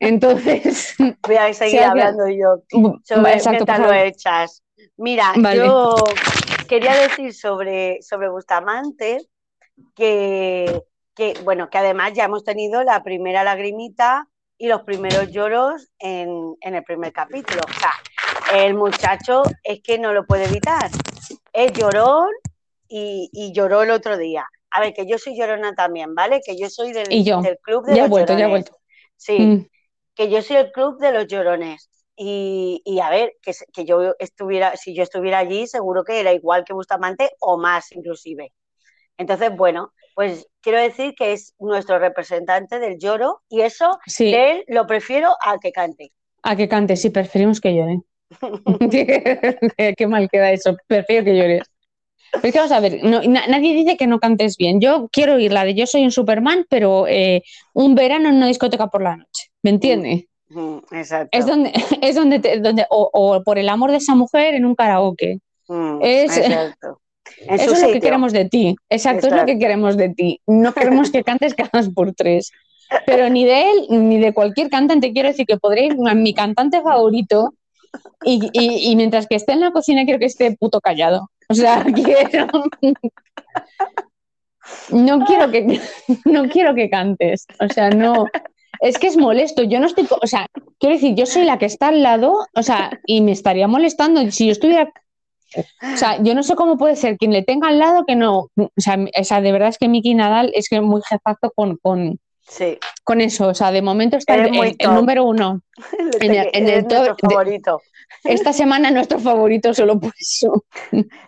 Entonces. [LAUGHS] Voy a seguir hablando yo sobre Exacto, qué lo echas. Mira, yo quería decir sobre, sobre Bustamante que, que, bueno, que además ya hemos tenido la primera lagrimita y los primeros lloros en, en el primer capítulo. O sea, el muchacho es que no lo puede evitar. Es llorón y, y lloró el otro día. A ver, que yo soy llorona también, ¿vale? Que yo soy del, del club de ya los vuelto, llorones. Ya he vuelto. Sí, mm. que yo soy el club de los llorones. Y, y a ver, que, que, yo estuviera, si yo estuviera allí, seguro que era igual que Bustamante o más inclusive. Entonces, bueno, pues quiero decir que es nuestro representante del lloro y eso sí. de él lo prefiero a que cante. A que cante, sí, preferimos que llore. [LAUGHS] [LAUGHS] Qué mal queda eso, prefiero que llores. Es que vamos a ver, no, nadie dice que no cantes bien. Yo quiero oír la de Yo soy un Superman, pero eh, un verano en una discoteca por la noche. ¿Me entiendes? Exacto. [LAUGHS] Es donde, es donde, donde o, o, por el amor de esa mujer en un karaoke. Mm, es, exacto. [LAUGHS] En eso es lo que queremos de ti. Exacto, es lo que queremos de ti. No queremos que cantes cada por tres. Pero ni de él ni de cualquier cantante quiero decir que podré ir a mi cantante favorito y, y, y mientras que esté en la cocina quiero que esté puto callado. O sea, [LAUGHS] quiero. No quiero que no quiero que cantes. O sea, no. Es que es molesto. Yo no estoy. O sea, quiero decir, yo soy la que está al lado, o sea, y me estaría molestando. Si yo estuviera. O sea, yo no sé cómo puede ser quien le tenga al lado que no. O sea, o sea de verdad es que Miki Nadal es que muy jefazo con, con, Sí. con eso. O sea, de momento está el, el número uno. [LAUGHS] En el- en Eres el top nuestro de- favorito. Esta [LAUGHS] semana nuestro favorito solo por eso.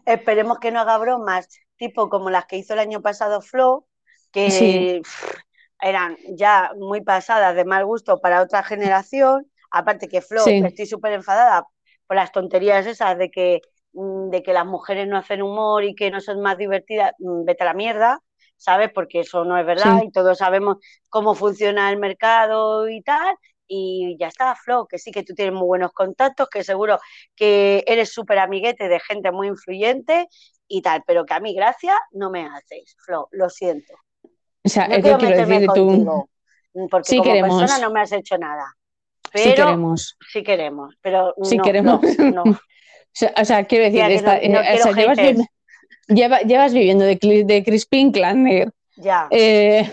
Esperemos que no haga bromas, tipo como las que hizo el año pasado Flo, que Sí. pff, eran ya muy pasadas de mal gusto para otra generación. Aparte que Flo, Sí. estoy súper enfadada por las tonterías esas de que, mm, de que las mujeres no hacen humor y que no son más divertidas. Mm, Vete a la mierda, ¿sabes? Porque eso no es verdad Sí. y todos sabemos cómo funciona el mercado y tal. Y ya está, Flo, que sí que tú tienes muy buenos contactos, que seguro que eres súper amiguete de gente muy influyente y tal, pero que a mí gracia no me haces, Flo, lo siento. O sea, No es quiero meterme decir, tú porque Sí como queremos. persona no me has hecho nada. sí Pero queremos. sí queremos, pero Sí no, queremos. no, no. [LAUGHS] O sea, o sea, quiero decir, esta- eh, o sea, llevas, haters. vi- lleva- llevas viviendo de, de Crispin Klander Ya. eh,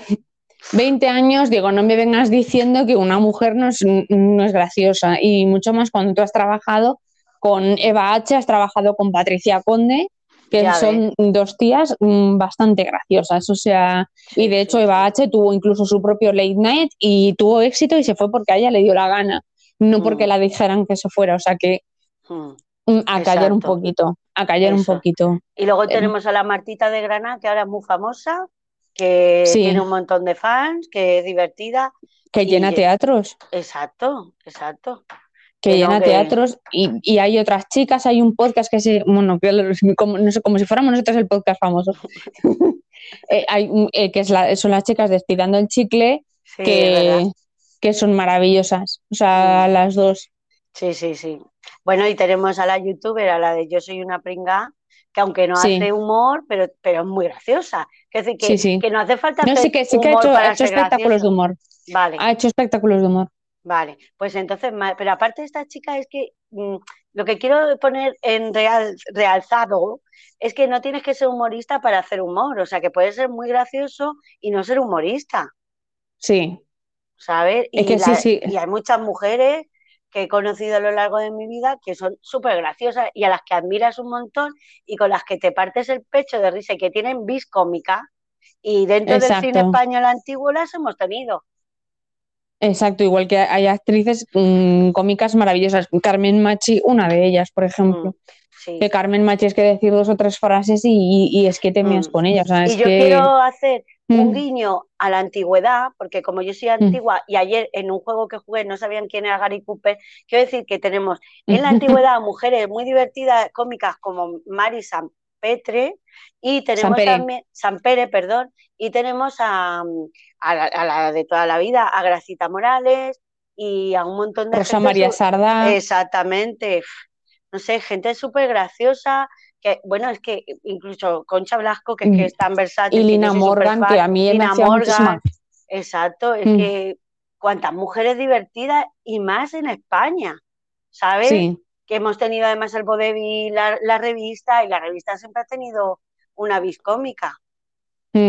20 años, digo, no me vengas diciendo que una mujer no es, no es graciosa y mucho más cuando tú has trabajado con Eva H, has trabajado con Patricia Conde, que Ya son dos tías mm, bastante graciosas, o sea, y de hecho Eva. H tuvo incluso su propio late night y tuvo éxito y se fue porque a ella le dio la gana, no porque Mm. la dijeran que se fuera, o sea que Mm. a callar un poquito, a callar un poquito. Y luego Em. tenemos a la Martita de Granada, que ahora es muy famosa, que Sí. tiene un montón de fans, que es divertida. Que llena lle- teatros. Exacto, exacto. Que llena que- teatros y, y hay otras chicas, hay un podcast que se, bueno, que como, no sé, como si fuéramos nosotros el podcast famoso, [LAUGHS] Eh, hay eh, que es la- son las chicas de Estirando el Chicle, Sí, que, que son maravillosas, o sea, las dos. Sí, sí, sí. Bueno, y tenemos a la youtuber, a la de Yo soy una pringa, que aunque no Sí. hace humor, pero, pero es muy graciosa. Es decir, que, que no hace falta No, hacer sí que, sí que ha hecho, ha hecho espectáculos de humor, Vale, ha hecho espectáculos de humor. Vale. Pues entonces, pero aparte de esta chica es que mm, lo que quiero poner en real, realzado es que no tienes que ser humorista para hacer humor, o sea, que puedes ser muy gracioso y no ser humorista. Sí, ¿sabes? Es Y, que sí, la- sí. y hay muchas mujeres que he conocido a lo largo de mi vida que son súper graciosas y a las que admiras un montón y con las que te partes el pecho de risa y que tienen vis cómica. Y dentro del cine español antiguo las hemos tenido. Exacto, igual que hay actrices mm, cómicas maravillosas, Carmen Machi, una de ellas, por ejemplo. Mm, sí. Que Carmen Machi es que decir dos o tres frases y, y- y es que te Mm. con ella, o sea, Y es yo que... quiero hacer un Mm. guiño a la antigüedad, porque como yo soy antigua y ayer en un juego que jugué no sabían quién era Gary Cooper, quiero decir que tenemos en la [LAUGHS] antigüedad mujeres muy divertidas, cómicas como Mari San Petre y tenemos también San Pere, perdón, y tenemos a, a la, a la de toda la vida, a Gracita Morales y a un montón de Rosa gente María Sardá. Exactamente. No sé, gente súper graciosa, que bueno, es que incluso Concha Blasco, que es que es tan versátil. Y que Lina soy Morgan, que a mí me Lina hacía Morgan, exacto, es Mm. que cuántas mujeres divertidas y más en España, ¿sabes? Sí, Que hemos tenido además el Vodevil, la, la revista, y la revista siempre ha tenido una vis cómica. mm,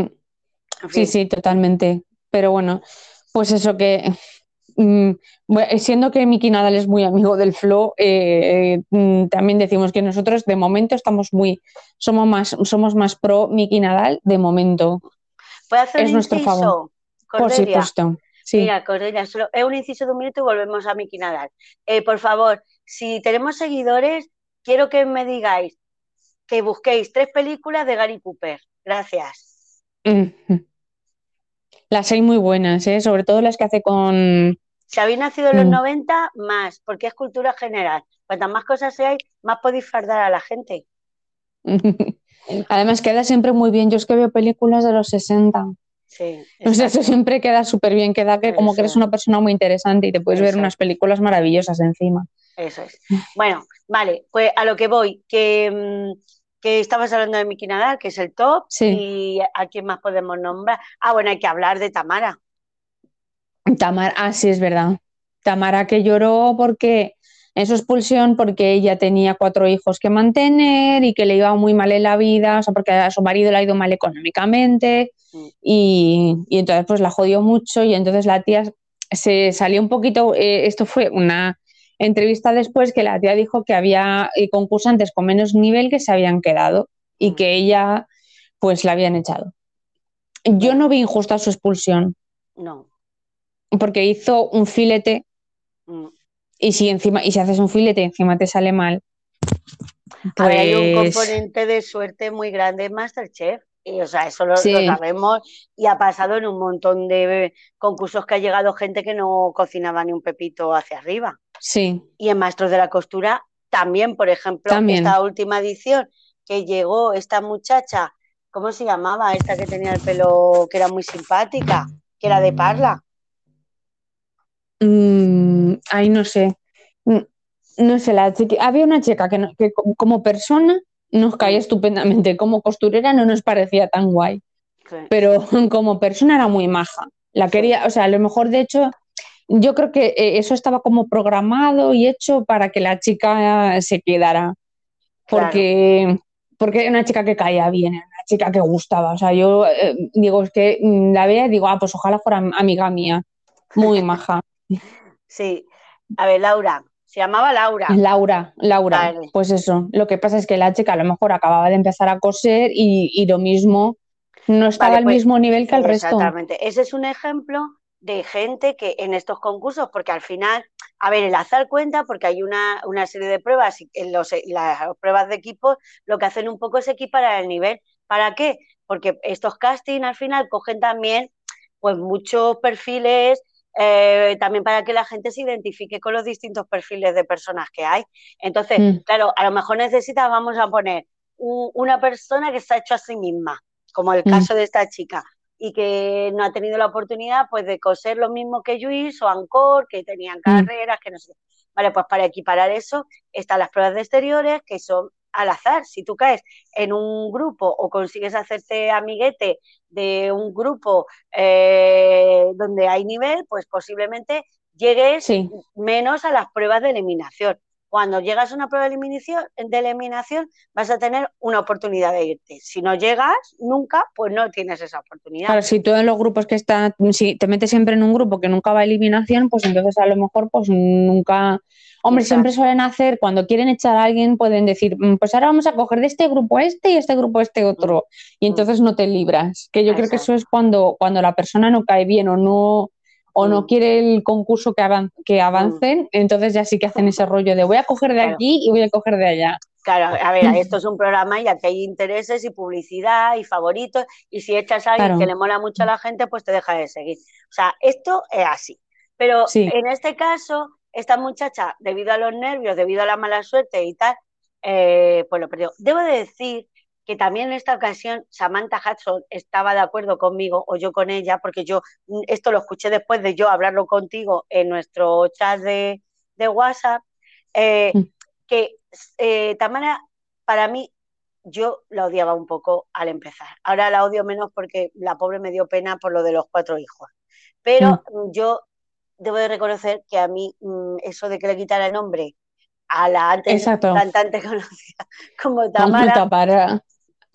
En sí, fin, sí, totalmente. Pero bueno, pues eso que, mm, siendo que Miki Nadal es muy amigo del Flow, eh, eh, mm, también decimos que nosotros de momento estamos muy, somos más, somos más pro Miki Nadal de momento, ¿puedo hacer es un nuestro inciso, favor. por supuesto. Sí. Mira, Cordelia, solo es un inciso de un minuto y volvemos a Miki Nadal. Eh, por favor, si tenemos seguidores, quiero que me digáis que busquéis tres películas de Gary Cooper. Gracias. [LAUGHS] Las hay muy buenas, ¿eh? Sobre todo las que hace con... Si habéis nacido en los Mm. 90, más, porque es cultura general. Cuantas más cosas seáis, más podéis fardar a la gente. [LAUGHS] Además queda siempre muy bien. Yo es que veo películas de los 60. Sí, O sea, eso siempre queda súper bien, queda que como que eres una persona muy interesante y te puedes ver unas películas maravillosas encima. Eso es. Bueno, vale, pues a lo que voy, que, mm, que estabas hablando de Miki Nadal, que es el top, Sí. y a quién más podemos nombrar. Ah, bueno, hay que hablar de Tamara. Tamara, ah, sí, es verdad. Tamara que lloró porque en su expulsión, porque ella tenía cuatro hijos que mantener y que le iba muy mal en la vida, o sea, porque a su marido le ha ido mal económicamente Mm. y, y entonces pues la jodió mucho y entonces la tía se salió un poquito, eh, esto fue una entrevista después que la tía dijo que había eh, concursantes con menos nivel que se habían quedado y Mm. que ella pues la habían echado. Yo no vi injusta su expulsión No. porque hizo un filete Mm. y si encima y si haces un filete encima te sale mal, A ver, hay un pues componente de suerte muy grande en Masterchef. Y, o sea, eso lo, lo Sí. sabemos y ha pasado en un montón de concursos que ha llegado gente que no cocinaba ni un pepito hacia arriba. Sí, Y en Maestros de la Costura también, por ejemplo, También. esta última edición que llegó esta muchacha, ¿cómo se llamaba? Esta que tenía el pelo, que era muy simpática, que era de Parla. Mm, ay, no sé, no sé, la chiqui- había una chica que, no- que co- como persona nos caía estupendamente, como costurera no nos parecía tan guay. pero [LAUGHS] como persona era muy maja. La quería, o sea, a lo mejor de hecho, yo creo que eh, eso estaba como programado y hecho para que la chica se quedara. Porque, porque era una chica que caía bien, era una chica que gustaba. O sea, yo eh, digo, es que mm, la veía y digo, ah, pues ojalá fuera amiga mía. Muy maja. [LAUGHS] Sí. A ver, Laura, se llamaba Laura. Laura, Laura. Pues eso. Lo que pasa es que la chica a lo mejor acababa de empezar a coser y, lo mismo no estaba al pues, mismo nivel que el resto. Exactamente. Ese es un ejemplo de gente que en estos concursos, porque al final, a ver, el azar cuenta porque hay una, serie de pruebas y en los, las pruebas de equipo lo que hacen un poco es equiparar el nivel. ¿Para qué? Porque estos castings al final cogen también pues muchos perfiles eh, también para que la gente se identifique con los distintos perfiles de personas que hay. Entonces, mm. claro, a lo mejor necesita, vamos a poner, una persona que se ha hecho a sí misma, como el mm. caso de esta chica, y que no ha tenido la oportunidad pues de coser lo mismo que Luis o Ancor, que tenían mm. carreras, que no sé. Vale, pues para equiparar eso están las pruebas de exteriores, que son al azar. Si tú caes en un grupo o consigues hacerte amiguete de un grupo eh, donde hay nivel, pues posiblemente llegues menos a las pruebas de eliminación. Cuando llegas a una prueba de eliminación, de eliminación, vas a tener una oportunidad de irte. Si no llegas nunca, pues no tienes esa oportunidad. Claro, si tú en los grupos que están, si te metes siempre en un grupo que nunca va a eliminación, pues entonces a lo mejor pues nunca Hombre, siempre suelen hacer, cuando quieren echar a alguien, pueden decir, mm, pues ahora vamos a coger de este grupo este y este grupo este otro. Y mm. entonces no te libras. Que yo creo que eso es cuando, cuando la persona no cae bien o no, o no mm. quiere el concurso que, que avancen, entonces ya sí que hacen ese rollo de voy a coger de aquí y voy a coger de allá. Claro, a ver, [LAUGHS] esto es un programa y aquí hay intereses y publicidad y favoritos, y si echas a alguien que le mola mucho a la gente, pues te deja de seguir. O sea, esto es así. Pero en este caso, esta muchacha, debido a los nervios, debido a la mala suerte y tal, eh, pues lo perdió. Debo de decir que también en esta ocasión Samantha Hudson estaba de acuerdo conmigo o yo con ella, porque yo mm, esto lo escuché después de yo hablarlo contigo en nuestro chat de, WhatsApp, eh, mm. que eh, Tamara, para mí, yo la odiaba un poco al empezar. Ahora la odio menos porque la pobre me dio pena por lo de los cuatro hijos. Pero mm. yo debo de reconocer que a mí eso de que le quitara el nombre a la antes cantante [LAUGHS] conocida como Tamara. para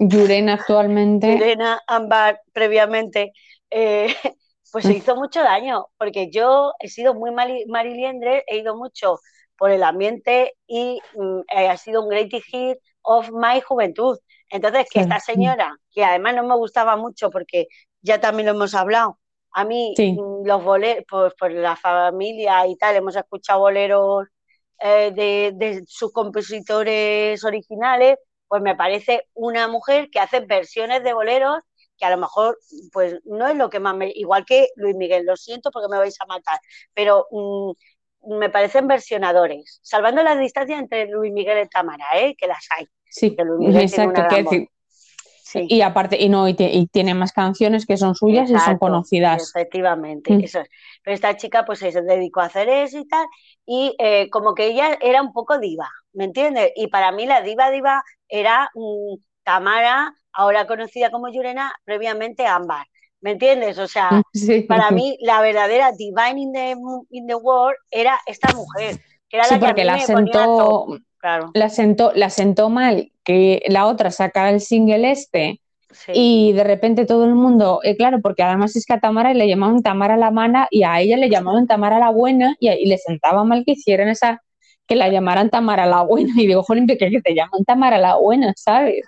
Yurena actualmente. Yurena Ambar previamente, eh, [LAUGHS] pues se hizo mucho daño, porque yo he sido muy mariliendre, he ido mucho por el ambiente y mm, ha sido un great hit of my juventud. Entonces, que esta señora, que además no me gustaba mucho porque ya también lo hemos hablado, a mí, mm, los boleros, pues por la familia y tal, hemos escuchado boleros eh, de, sus compositores originales, pues me parece una mujer que hace versiones de boleros que a lo mejor pues no es lo que más me... Igual que Luis Miguel, lo siento porque me vais a matar, pero mm, me parecen versionadores, salvando las distancias entre Luis Miguel y Tamara, ¿eh? que las hay. Sí, exacto. Y aparte, y no, y, tiene más canciones que son suyas y son conocidas. Efectivamente, mm. eso es. Pero esta chica pues se dedicó a hacer eso y tal, y eh, como que ella era un poco diva, ¿me entiendes? Y para mí la diva diva era mm, Tamara, ahora conocida como Yurena, previamente Ámbar. ¿Me entiendes? O sea, [LAUGHS] para mí la verdadera divine in the, in the world era esta mujer, que era la que a mí me claro. la, sentó, la sentó mal que la otra sacara el single este y de repente todo el mundo, eh, claro, porque además es que a Tamara le llamaban Tamara la mala y a ella le llamaban Tamara la buena y, le sentaba mal que hicieran esa, que la llamaran Tamara la buena y digo, jolín, que te llaman Tamara la buena, ¿sabes?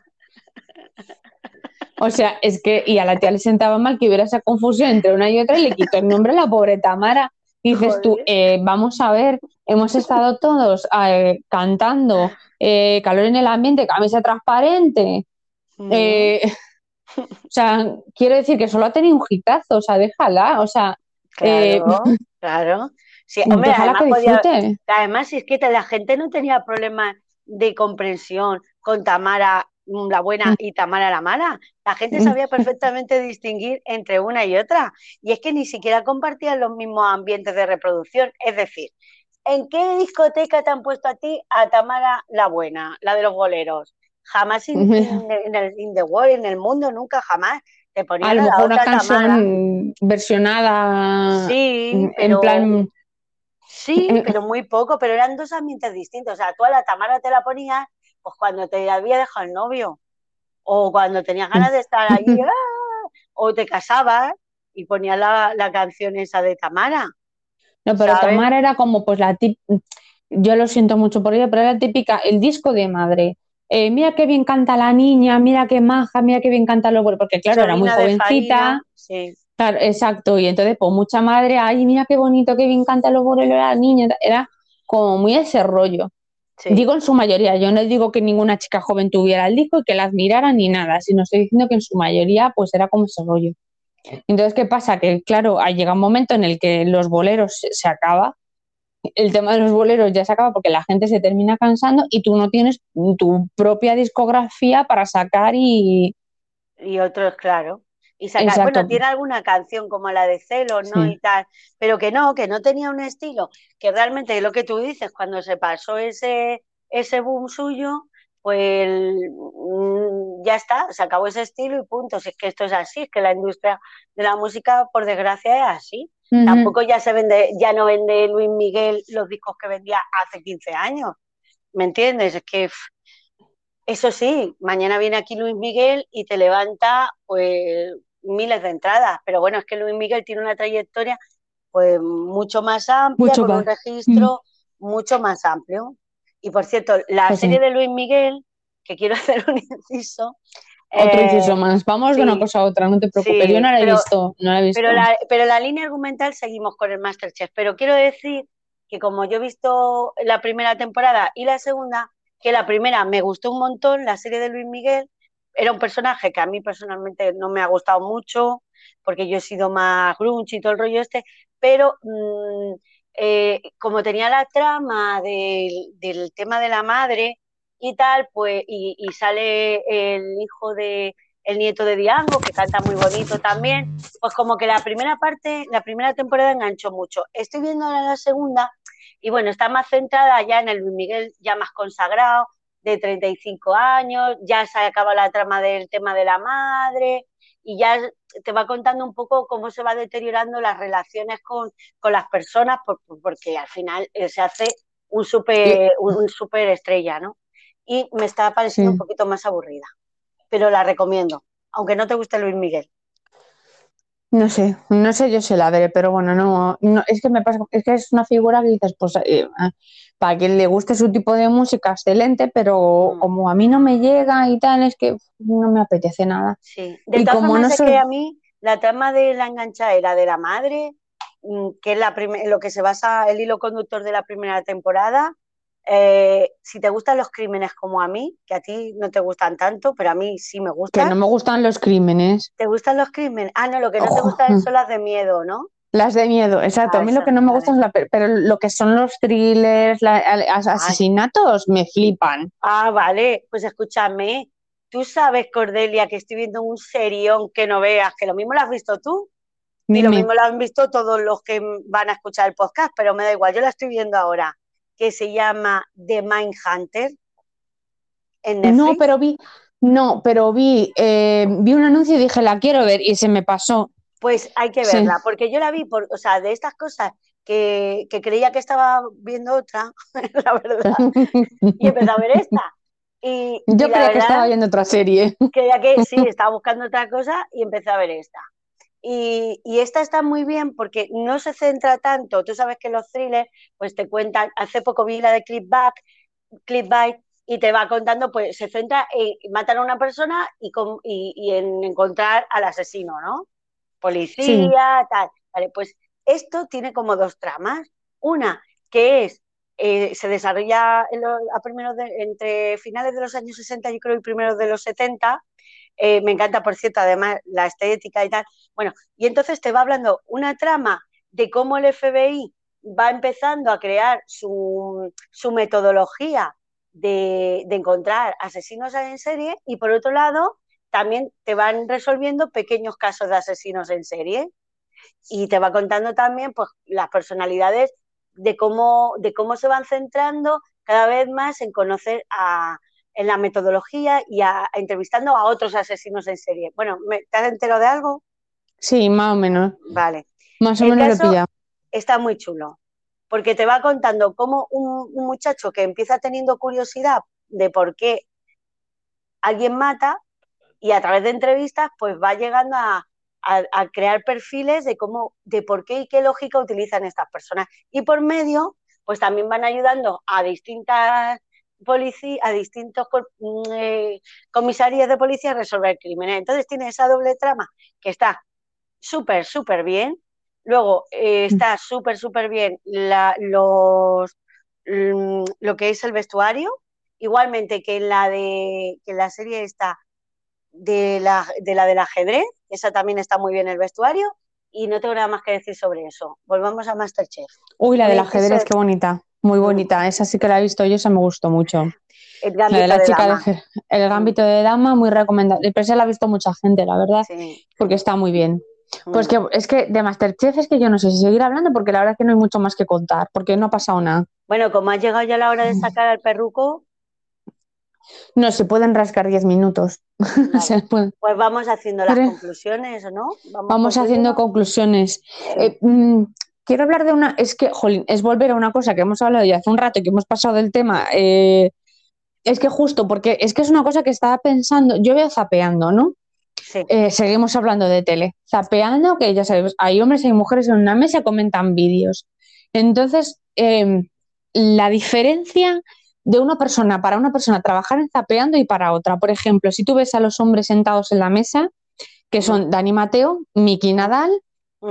O sea, es que, y a la tía le sentaba mal que hubiera esa confusión entre una y otra y le quitó el nombre a la pobre Tamara. Dices tú, eh, vamos a ver, hemos estado todos eh, cantando eh, calor en el ambiente, camisa transparente. O sea, quiero decir que solo ha tenido un hitazo, o sea, déjala, o sea. Claro, claro. [LAUGHS] además, si es que la gente no tenía problemas de comprensión con Tamara la buena mm. y Tamara la mala. La gente mm. sabía perfectamente distinguir entre una y otra. Y es que ni siquiera compartían los mismos ambientes de reproducción. Es decir, ¿En qué discoteca te han puesto a ti a Tamara la buena, la de los boleros? Jamás en, el, in the world, en el mundo, nunca, jamás. te ponían A lo mejor una otra Tamara. canción versionada Sí, en pero, plan. sí, pero muy poco, pero eran dos ambientes distintos. O sea, tú a la Tamara te la ponías pues cuando te había dejado el novio, o cuando tenías ganas de estar ahí, [LAUGHS] ¡ah! o te casabas y ponías la, la canción esa de Tamara. No, pero ¿sabes? Tamara era como pues la tip, yo lo siento mucho por ella, pero era típica, el disco de madre. Eh, mira qué bien canta la niña, mira qué maja, mira qué bien canta lo porque claro, era muy jovencita, Farina, sí. claro, exacto, y entonces pues mucha madre, ay, mira qué bonito, qué bien canta los boleros la niña, era como muy ese rollo. Sí. Digo en su mayoría, yo no digo que ninguna chica joven tuviera el disco y que la admirara ni nada, sino estoy diciendo que en su mayoría pues era como ese rollo. Entonces, ¿qué pasa? Que claro, ha llegado un momento en el que los boleros se, se acaba, el tema de los boleros ya se acaba porque la gente se termina cansando y tú no tienes tu propia discografía para sacar y y otros, claro. Y sacar, Exacto. bueno, tiene alguna canción como la de Celos, ¿no? Sí. Y tal, pero que no, que no tenía un estilo, que realmente lo que tú dices, cuando se pasó ese, ese boom suyo, pues mm, ya está, se acabó ese estilo y punto. Si es que esto es así, es que la industria de la música, por desgracia, es así. Tampoco ya se vende, ya no vende Luis Miguel los discos que vendía hace 15 años. ¿Me entiendes? Es que pff, eso sí, mañana viene aquí Luis Miguel y te levanta pues miles de entradas, pero bueno, es que Luis Miguel tiene una trayectoria pues mucho más amplia, Mucho con un registro mucho más amplio. Y por cierto, la Pues sí. serie de Luis Miguel, que quiero [LAUGHS] hacer un inciso, Otro eh, inciso más. Vamos sí. de una cosa a otra, no te preocupes. Sí, Yo no la he pero- visto, no la he visto. pero la, pero la línea argumental seguimos con el Masterchef. Pero quiero decir que como yo he visto la primera temporada y la segunda, que la primera me gustó un montón, la serie de Luis Miguel, era un personaje que a mí personalmente no me ha gustado mucho, porque yo he sido más grunge y todo el rollo este, pero mm, eh, como tenía la trama del, tema de la madre y tal, pues, y, sale el hijo de, el nieto de Diango, que canta muy bonito también, pues como que la primera parte, la primera temporada enganchó mucho. Estoy viendo la segunda y bueno, está más centrada ya en el Luis Miguel ya más consagrado, de 35 años, ya se acaba la trama del tema de la madre y ya te va contando un poco cómo se va deteriorando las relaciones con, con las personas por- por- porque al final eh, se hace un super, un, super estrella, ¿no? Y me está pareciendo Sí. un poquito más aburrida, pero la recomiendo, aunque no te guste Luis Miguel. No sé, no sé yo si la veré, pero bueno, no, no, es que me pasa, es que es una figura que dices, pues eh, ah, para quien le guste su tipo de música, excelente, pero Mm. como a mí no me llega y tal, es que no me apetece nada. Sí, de Y todas como formas no es soy- que a mí la trama de la enganchadera de la madre, mm, que es la lo que se basa el hilo conductor de la primera temporada, eh, si te gustan los crímenes como a mí, que a ti no te gustan tanto, pero a mí sí me Que gustan, no me gustan los crímenes, ¿te gustan los crímenes? Ah, no, lo que no te Ojo. gustan [LAUGHS] son las de miedo, ¿no? las de miedo, exacto. Ah, a mí lo que no me vale. gustan es la, pe- pero lo que son los thrillers, la- asesinatos, me flipan. Ah, vale, pues escúchame, tú sabes, Cordelia, que estoy viendo un serión que no veas, que lo mismo lo has visto tú. Y lo Dime. mismo lo han visto todos los que van a escuchar el podcast, pero me da igual, yo la estoy viendo ahora, que se llama The Mindhunter en Netflix. No, pero vi, no, pero vi, eh, vi un anuncio y dije, la quiero ver, y se me pasó. Pues hay que Sí. verla, porque yo la vi, por, o sea, de estas cosas que, que creía que estaba viendo otra, [LAUGHS] la verdad, [LAUGHS] y empecé a ver esta. Y, Yo creía que estaba viendo otra serie. creía que sí, [LAUGHS] estaba buscando otra cosa y empecé a ver esta. Y, y esta está muy bien porque no se centra tanto, tú sabes que los thrillers pues te cuentan, hace poco vi la de Clipback, Clipbait, y te va contando, pues se centra en matar a una persona y, con- y- y en encontrar al asesino, ¿no? Policía, tal. Vale, pues esto tiene como dos tramas. Una que es, eh, se desarrolla en a primeros de- entre finales de los años 60, yo creo, y primeros de los 70. Eh, me encanta, por cierto, además la estética y tal. Bueno, y entonces te va hablando una trama de cómo el FBI va empezando a crear su, metodología de, encontrar asesinos en serie y por otro lado también te van resolviendo pequeños casos de asesinos en serie y te va contando también pues las personalidades de cómo se van centrando cada vez más en conocer a, en la metodología y a- entrevistando a otros asesinos en serie. Bueno, ¿me- ¿te has enterado de algo? Sí, más o menos. Vale. Más o El menos lo pillado. está muy chulo, porque te va contando cómo un, un muchacho que empieza teniendo curiosidad de por qué alguien mata y a través de entrevistas pues va llegando a, a- a crear perfiles de cómo, de por qué y qué lógica utilizan estas personas. Y por medio, pues también van ayudando a distintas policías, a distintos mm, eh, comisarías de policía a resolver crímenes. Entonces tiene esa doble trama que está súper, súper bien. Luego eh, está súper, súper bien la- los, mm, lo que es el vestuario. Igualmente que en la de que en la serie está de la, de la del ajedrez, esa también está muy bien el vestuario. Y no tengo nada más que decir sobre eso. Volvamos a Masterchef. Uy, la del ajedrez, qué bonita. Muy bonita. Esa sí que la he visto yo, esa me gustó mucho. El La gambito de la de chica dama. El gambito de dama, muy recomendable. Pero esa la ha visto mucha gente, la verdad, Sí. porque está muy bien. Pues que es que de Masterchef es que yo no sé si seguir hablando porque la verdad es que no hay mucho más que contar, porque no ha pasado nada. Bueno, como ha llegado ya la hora de sacar al perruco, No, se pueden rascar 10 minutos. [LAUGHS] Se pueden- pues vamos haciendo las Pero- conclusiones, ¿o no? Vamos haciendo conclusiones. Eh, mm, quiero hablar de una, es que, jolín, es volver a una cosa que hemos hablado ya hace un rato y que hemos pasado del tema. eh, es que justo, porque es que es una cosa que estaba pensando, yo veo zapeando, ¿no? Sí. Eh, seguimos hablando de tele. Zapeando, que ya sabemos, hay hombres y hay mujeres en una mesa comentan vídeos. Entonces, eh, la diferencia de una persona para una persona trabajar en zapeando y para otra. Por ejemplo, si tú ves a los hombres sentados en la mesa, que son Dani Mateo, Miki Nadal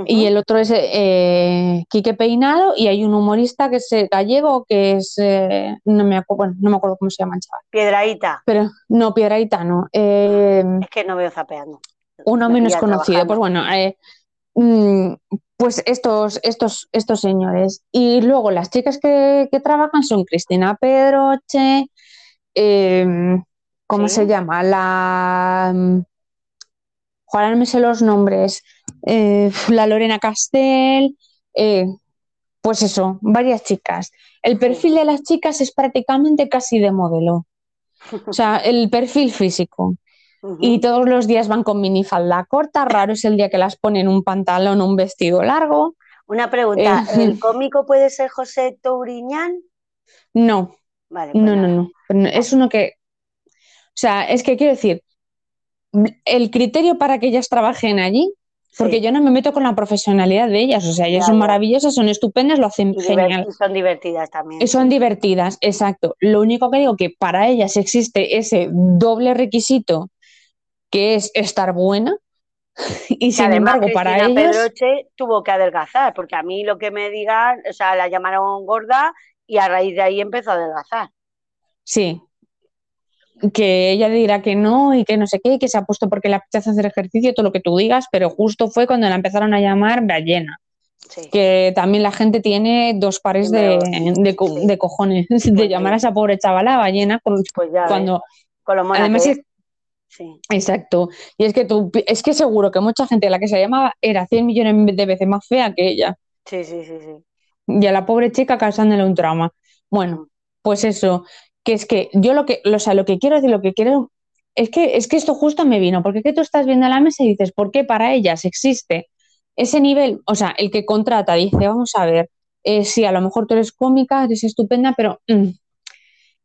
Y el otro es eh, Quique Peinado y hay un humorista que es eh, gallego que es eh, no me acuerdo, bueno, no me acuerdo cómo se llama el chaval, Piedraíta. pero no Piedrahita no, eh, Es que no veo zapeando. uno Me menos conocido, pues bueno, eh, mm, pues estos, estos, estos señores. Y luego las chicas que, que trabajan son Cristina Pedroche, eh, ¿cómo Sí. se llama? La... mm, Ahora no me sé los nombres. Eh, la Lorena Castel, eh, pues eso, varias chicas. El perfil de las chicas es prácticamente casi de modelo. O sea, [LAUGHS] el perfil físico. Y todos los días van con minifalda corta, raro es el día que las ponen un pantalón o un vestido largo. Una pregunta, Eh, ¿el cómico puede ser José Touriñán? No, Vale, pues no, no, no. No, Es uno que, o sea, es que quiero decir, el criterio para que ellas trabajen allí, porque Sí. yo no me meto con la profesionalidad de ellas, o sea, ellas son maravillosas, son estupendas, lo hacen Y diver- genial. y son divertidas también. Y son divertidas, exacto. Lo único que digo que para ellas existe ese doble requisito que es estar buena [LAUGHS] y sin además embargo para ellos Pedroche tuvo que adelgazar, porque a mí lo que me digan, o sea, la llamaron gorda y a raíz de ahí empezó a adelgazar. Sí. Que ella dirá que no y que no sé qué, y que se ha puesto porque le apetece hacer ejercicio, todo lo que tú digas, pero justo fue cuando la empezaron a llamar ballena, Sí. que también la gente tiene dos pares de, de co- Sí. de cojones de Pues llamar sí. a esa pobre chavala ballena con- Pues ya cuando con lo además es. Sí. exacto, y es que tú es que seguro que mucha gente a la que se llamaba era 100 millones de veces más fea que ella. sí, sí, sí, sí. y a la pobre chica causándole un trauma. Bueno, pues eso, que es que yo lo que, o sea, lo que quiero decir, lo que quiero, es que, es que esto justo me vino, porque es que tú estás viendo la mesa y dices, ¿por qué para ellas existe ese nivel? O sea, el que contrata dice, vamos a ver, eh, sí, a lo mejor tú eres cómica, eres estupenda, pero mm,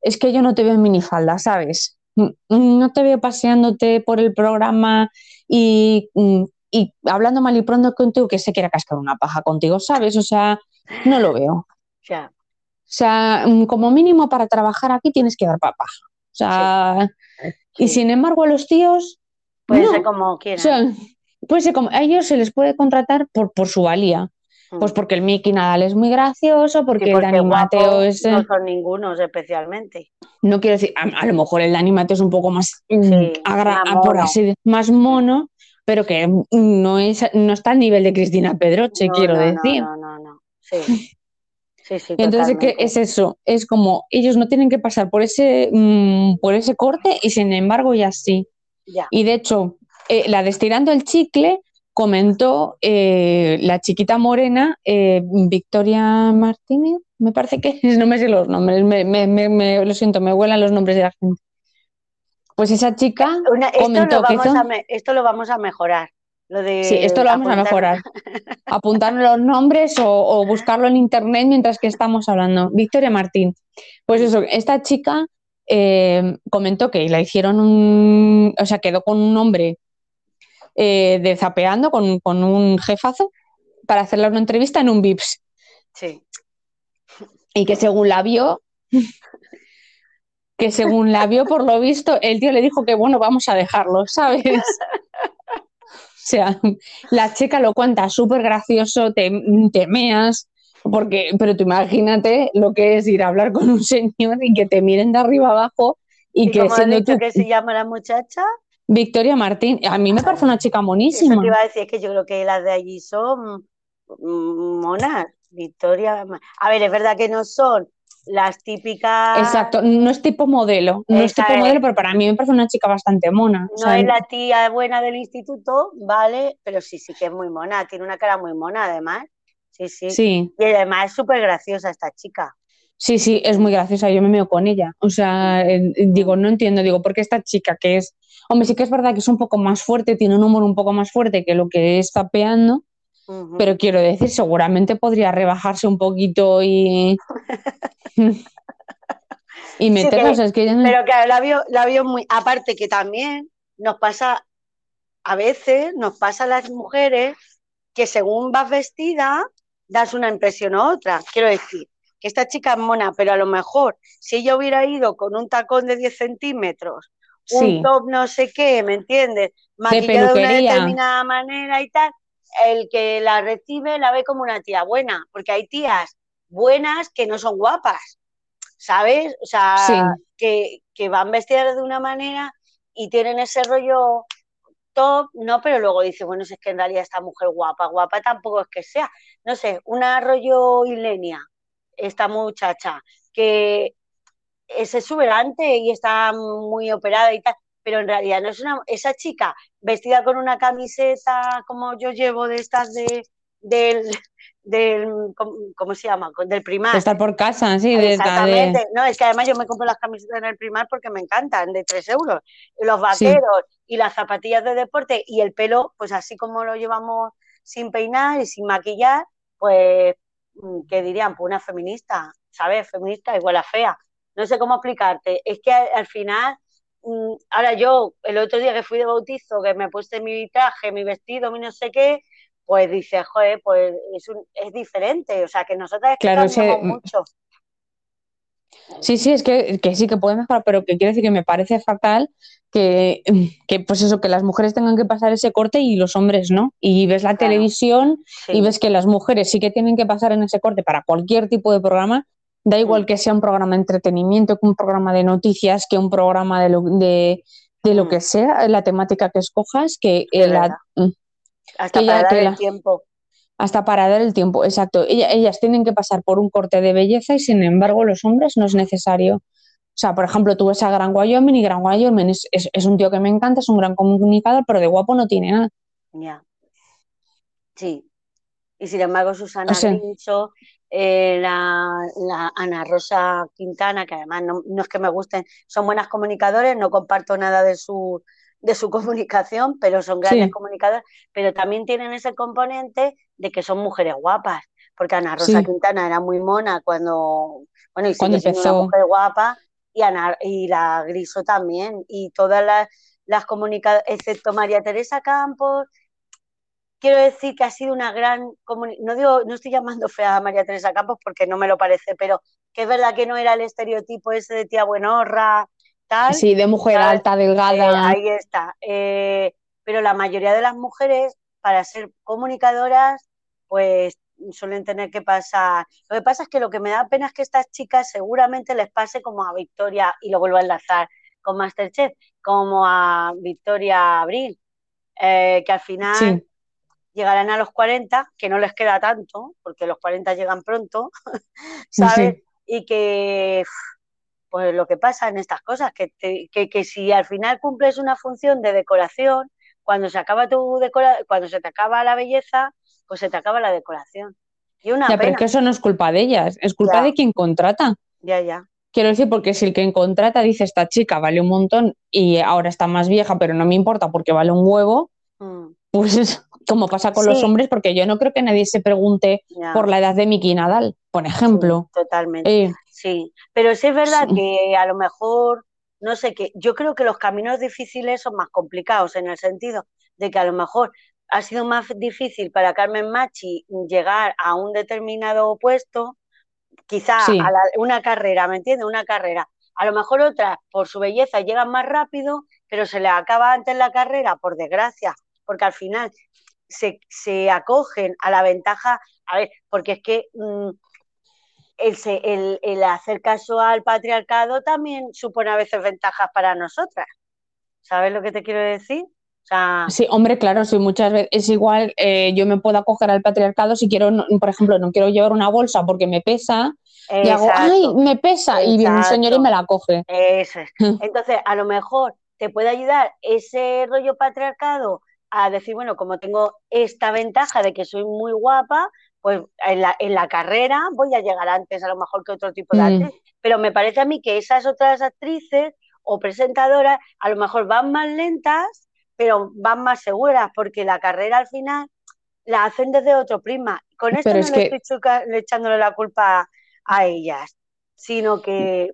es que yo no te veo en minifalda, ¿sabes? Mm, mm, No te veo paseándote por el programa y, y hablando mal y pronto contigo que se quiera cascar una paja contigo, ¿sabes? O sea, no lo veo. Ya. O sea, mm, como mínimo para trabajar aquí tienes que dar papá. O sea, y Sí. sin embargo a los tíos, Puede no. ser como O quieran. sea, puede ser como, a ellos se les puede contratar por, por su valía. Mm. Pues porque el Mickey Nadal es muy gracioso, porque, Sí, el Dani Mateo es... eh, No son ningunos especialmente. no quiero decir, a, a lo mejor el Dani Mateo es un poco más, mm, Sí, agra- más por mono. así de- más mono, pero que no es, no está al nivel de Cristina Pedroche, No, quiero no, decir. No, no, no. Sí. [LAUGHS] Sí, sí, Y entonces totalmente. es eso, es como ellos no tienen que pasar por ese, mm, por ese corte y sin embargo ya sí. Ya. Y de hecho, eh, la de Estirando el Chicle comentó eh, la chiquita morena, eh, Victoria Martínez, me parece que no me sé los nombres, me, me- me- me- lo siento, me huelan los nombres de la gente. Pues esa chica Una- esto, comentó lo que a esto lo vamos a mejorar. Lo de Sí, esto lo vamos a apuntar- mejorar. [LAUGHS] Apuntar los nombres o, o buscarlo en internet mientras que estamos hablando. Victoria Martín. Pues eso, esta chica eh, comentó que la hicieron un. O sea, quedó con un hombre eh, de zapeando, con, con un jefazo, para hacerle una entrevista en un VIPS. Sí. Y que según la vio. Que según la vio, por lo visto, el tío le dijo que bueno, vamos a dejarlo, ¿sabes? [LAUGHS] O sea, la chica lo cuenta súper gracioso, te, te meas, porque, pero tú imagínate lo que es ir a hablar con un señor y que te miren de arriba abajo y, ¿Y que cómo has siendo dicho tú que se llama la muchacha? Victoria Martín, a mí me parece una chica Eso monísima. te iba a decir, es que yo creo que las de allí son mm, monas. Victoria. A ver, es verdad que no son las típicas. Exacto, no es tipo modelo, no es tipo es. modelo, pero para mí me parece una chica bastante mona. O No sea, es la tía buena del instituto, vale, pero sí, sí que es muy mona. Tiene una cara muy mona, además. Sí, sí. sí, Y además es súper graciosa esta chica. sí, sí, es muy graciosa, yo me meo con ella. O sea, eh, digo, no entiendo, digo, porque esta chica que es, hombre, sí que es verdad que es un poco más fuerte, tiene un humor un poco más fuerte que lo que es zapeando, Ujú. pero quiero decir, seguramente podría rebajarse un poquito y... [LAUGHS] [LAUGHS] y que- sea, es que no- Pero claro, la vio, la vio muy. Aparte que también nos pasa, a veces nos pasa a las mujeres que según vas vestida, das una impresión u otra. Quiero decir, que esta chica es mona, pero a lo mejor si ella hubiera ido con un tacón de 10 centímetros, Sí. un top no sé qué, ¿me entiendes? Maquillada de una peluquería. determinada manera y tal, el que la recibe la ve como una tía buena, porque hay tías buenas que no son guapas, ¿sabes? O sea, Sí. que, que van vestidas de una manera y tienen ese rollo top, no, pero luego dice, bueno, si es que en realidad esta mujer guapa, guapa tampoco es que sea, no sé, una rollo Ilenia, esta muchacha, que es exuberante y está muy operada y tal, pero en realidad no es una, esa chica vestida con una camiseta como yo llevo de estas de, del, del ¿cómo, cómo se llama? Del primar. de estar por casa, sí, de, de- Exactamente. No, es que además yo me compro las camisetas en el primar porque me encantan, de 3 euros. Los vaqueros y las zapatillas de deporte y el pelo, pues así como lo llevamos sin peinar y sin maquillar, pues, mm, ¿qué dirían? Pues una feminista, ¿sabes? Feminista igual a fea. No sé cómo explicarte. Es que al, al final, mm, ahora yo, el otro día que fui de bautizo, que me puse mi traje, mi vestido, mi no sé qué, pues dices, joder, pues es, un, es diferente. O sea, que nosotras es que Claro, cambiamos ese- mucho. Sí, sí, es que, que sí que puede mejorar, pero que quiero decir que me parece fatal que, que, pues eso, que las mujeres tengan que pasar ese corte y los hombres no. Y ves la Claro. televisión Sí. y ves que las mujeres sí que tienen que pasar en ese corte para cualquier tipo de programa, da igual Mm. que sea un programa de entretenimiento, que un programa de noticias, que un programa de lo, de, de lo Mm. que sea, la temática que escojas, que eh, la- mm, hasta que para dar el tiempo. hasta para dar el tiempo, exacto. Ella- ellas tienen que pasar por un corte de belleza y sin embargo los hombres no es necesario. O sea, por ejemplo, tú ves a Gran Wyoming y Gran Wyoming es, es- es un tío que me encanta, es un gran comunicador, pero de guapo no tiene nada. Ya. Sí. Y sin embargo, Susana O sea- eh, la, la Ana Rosa Quintana, que además no, no es que me gusten, son buenas comunicadores, no comparto nada de su, de su [LAUGHS] comunicación, pero son grandes Sí. comunicadores, pero también tienen ese componente de que son mujeres guapas, porque Ana Rosa Sí. Quintana era muy mona cuando, bueno, y una mujer guapa, y, Ana, y la Griso también, y todas las, las comunicadoras, excepto María Teresa Campos, quiero decir que ha sido una gran no digo, no estoy llamando fea a María Teresa Campos porque no me lo parece, pero que es verdad que no era el estereotipo ese de tía buenorra, tal. Sí, de mujer alta, Eh, delgada. ahí está. Eh, pero la mayoría de las mujeres, para ser comunicadoras, pues suelen tener que pasar. Lo que pasa es que lo que me da pena es que estas chicas seguramente les pase como a Victoria, y lo vuelvo a enlazar con Masterchef, como a Victoria Abril, eh, que al final Sí, llegarán a los 40, que no les queda tanto, porque los 40 llegan pronto, [LAUGHS] ¿sabes? Sí. Y que, pues lo que pasa en estas cosas, que, te- que, que si al final cumples una función de decoración, cuando se acaba tu decora cuando se te acaba la belleza, pues se te acaba la decoración. Y una Ya, pero es que eso no es culpa de ellas, es culpa Ya. de quien contrata. ya, ya. Quiero decir, porque si el que contrata dice esta chica vale un montón y ahora está más vieja, pero no me importa porque vale un huevo, Mm, pues como pasa con los hombres, porque yo no creo que nadie se pregunte ya, por la edad de Miki Nadal, por sí, ejemplo. totalmente. Eh, Sí, pero sí es verdad Sí. que a lo mejor, no sé qué, yo creo que los caminos difíciles son más complicados en el sentido de que a lo mejor ha sido más difícil para Carmen Machi llegar a un determinado puesto, quizá a la- una carrera, ¿me entiendes? Una carrera. A lo mejor otras, por su belleza, llegan más rápido, pero se les acaba antes la carrera, por desgracia, porque al final se, se acogen a la ventaja, a ver, porque es que mm, el, el- el hacer caso al patriarcado también supone a veces ventajas para nosotras. ¿Sabes lo que te quiero decir? O sea, Sí, hombre, claro, sí, muchas veces es igual, eh, yo me puedo acoger al patriarcado si quiero, no- por ejemplo, no quiero llevar una bolsa porque me pesa y hago, ay, me pesa, y viene un señor y me la coge. Eso es. [LAUGHS] Entonces, a lo mejor te puede ayudar ese rollo patriarcado a decir, bueno, como tengo esta ventaja de que soy muy guapa, pues en la, en la carrera voy a llegar antes a lo mejor que otro tipo de Mm. actriz. Pero me parece a mí que esas otras actrices o presentadoras a lo mejor van más lentas, pero van más seguras, porque la carrera al final la hacen desde otro prisma. Con esto Pero no es le que- estoy echándole la culpa a ellas, sino que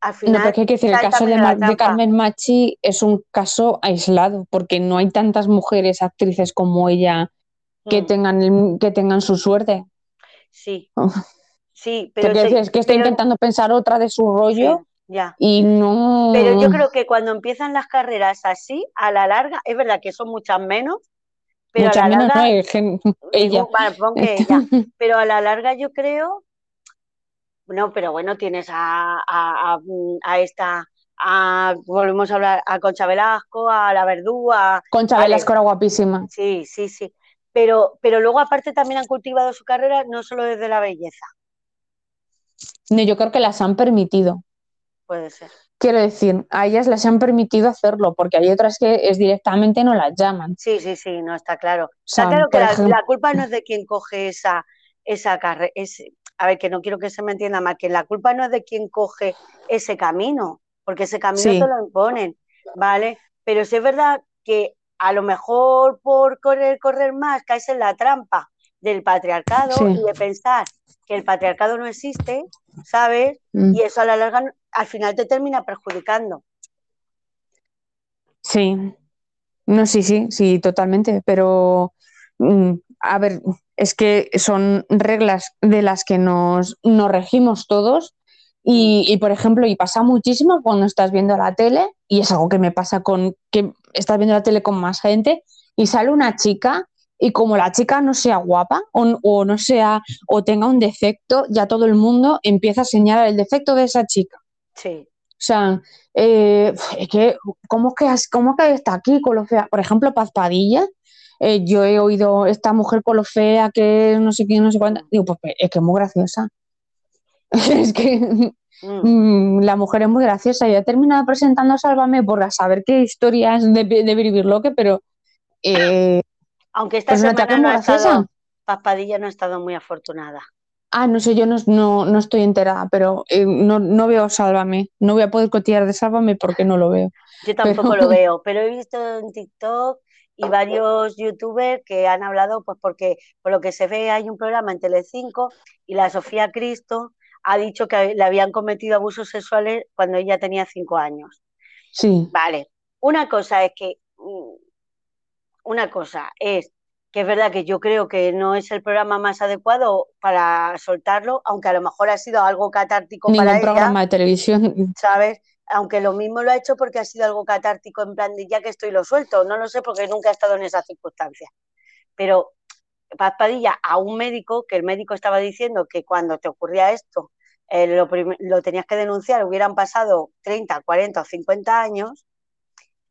al final No, porque hay que decir, el caso de. Carmen Machi es un caso aislado, porque no hay tantas mujeres actrices como ella que, Mm, tengan, el- que tengan su suerte. sí, sí, Pero es que estoy pero- intentando pensar otra de su sí, rollo ya. y no... Pero yo creo que cuando empiezan las carreras así, a la larga, es verdad que son muchas menos, pero Muchas a la menos, larga, que ella. vale, pon que ella, pero a la larga yo creo, no, pero bueno, tienes a, a, a, esta, a, volvemos a hablar, a Concha Velasco, a La Verdú, a, Concha. Velasco era guapísima. sí, sí, sí, pero, pero luego aparte también han cultivado su carrera no solo desde la belleza, No, yo creo que las han permitido. puede ser. Quiero decir, a ellas les han permitido hacerlo, porque hay otras que es directamente no las llaman. Sí, sí, sí, no está claro. Está claro que la culpa no es de quien coge esa, esa carrera. A ver, que no quiero que se me entienda mal, que la culpa no es de quien coge ese camino, porque ese camino Sí. te lo imponen, ¿vale? Pero sí es verdad que a lo mejor por correr, correr más, caes en la trampa del patriarcado Sí. y de pensar que el patriarcado no existe, ¿sabes? Mm. Y eso a la larga al final te termina perjudicando. Sí, no, sí, sí, sí, totalmente, pero mm, a ver, es que son reglas de las que nos, nos regimos todos y, y, por ejemplo, y pasa muchísimo cuando estás viendo la tele y es algo que me pasa con que estás viendo la tele con más gente y sale una chica y como la chica no sea guapa o, o no sea o tenga un defecto, ya todo el mundo empieza a señalar el defecto de esa chica. Sí, O sea, eh, es que, ¿cómo que, has- cómo que está aquí con lo fea? Por ejemplo, Paz Padilla, eh, yo he oído esta mujer con lo fea que no sé quién, no sé cuánto. Digo, pues es que es muy graciosa. [LAUGHS] es que mm, mm, la mujer es muy graciosa. Yo he terminado presentando Sálvame por a saber qué historias de, de Biribirloque, pero eh, [COUGHS] aunque esta pues semana no ha estado, graciosa. Paz Padilla no ha estado muy afortunada. Ah, no sé, yo no, no, no estoy enterada, pero eh, no, no veo Sálvame. No voy a poder cotillar de Sálvame porque no lo veo. Yo tampoco Pero- lo veo, pero he visto en TikTok y varios youtubers que han hablado, pues porque por lo que se ve hay un programa en Telecinco y la Sofía Cristo ha dicho que le habían cometido abusos sexuales cuando ella tenía cinco años. Sí, Vale, una cosa es que, mm, una cosa es que es verdad que yo creo que no es el programa más adecuado para soltarlo, aunque a lo mejor ha sido algo catártico ningún para ella. programa de televisión. ¿sabes? Aunque lo mismo lo ha hecho porque ha sido algo catártico, en plan de ya que estoy lo suelto, no lo sé porque nunca he estado en esas circunstancias. Pero Paz Padilla a un médico, que el médico estaba diciendo que cuando te ocurría esto eh, lo, tenías que denunciar, hubieran pasado 30, 40 o 50 años,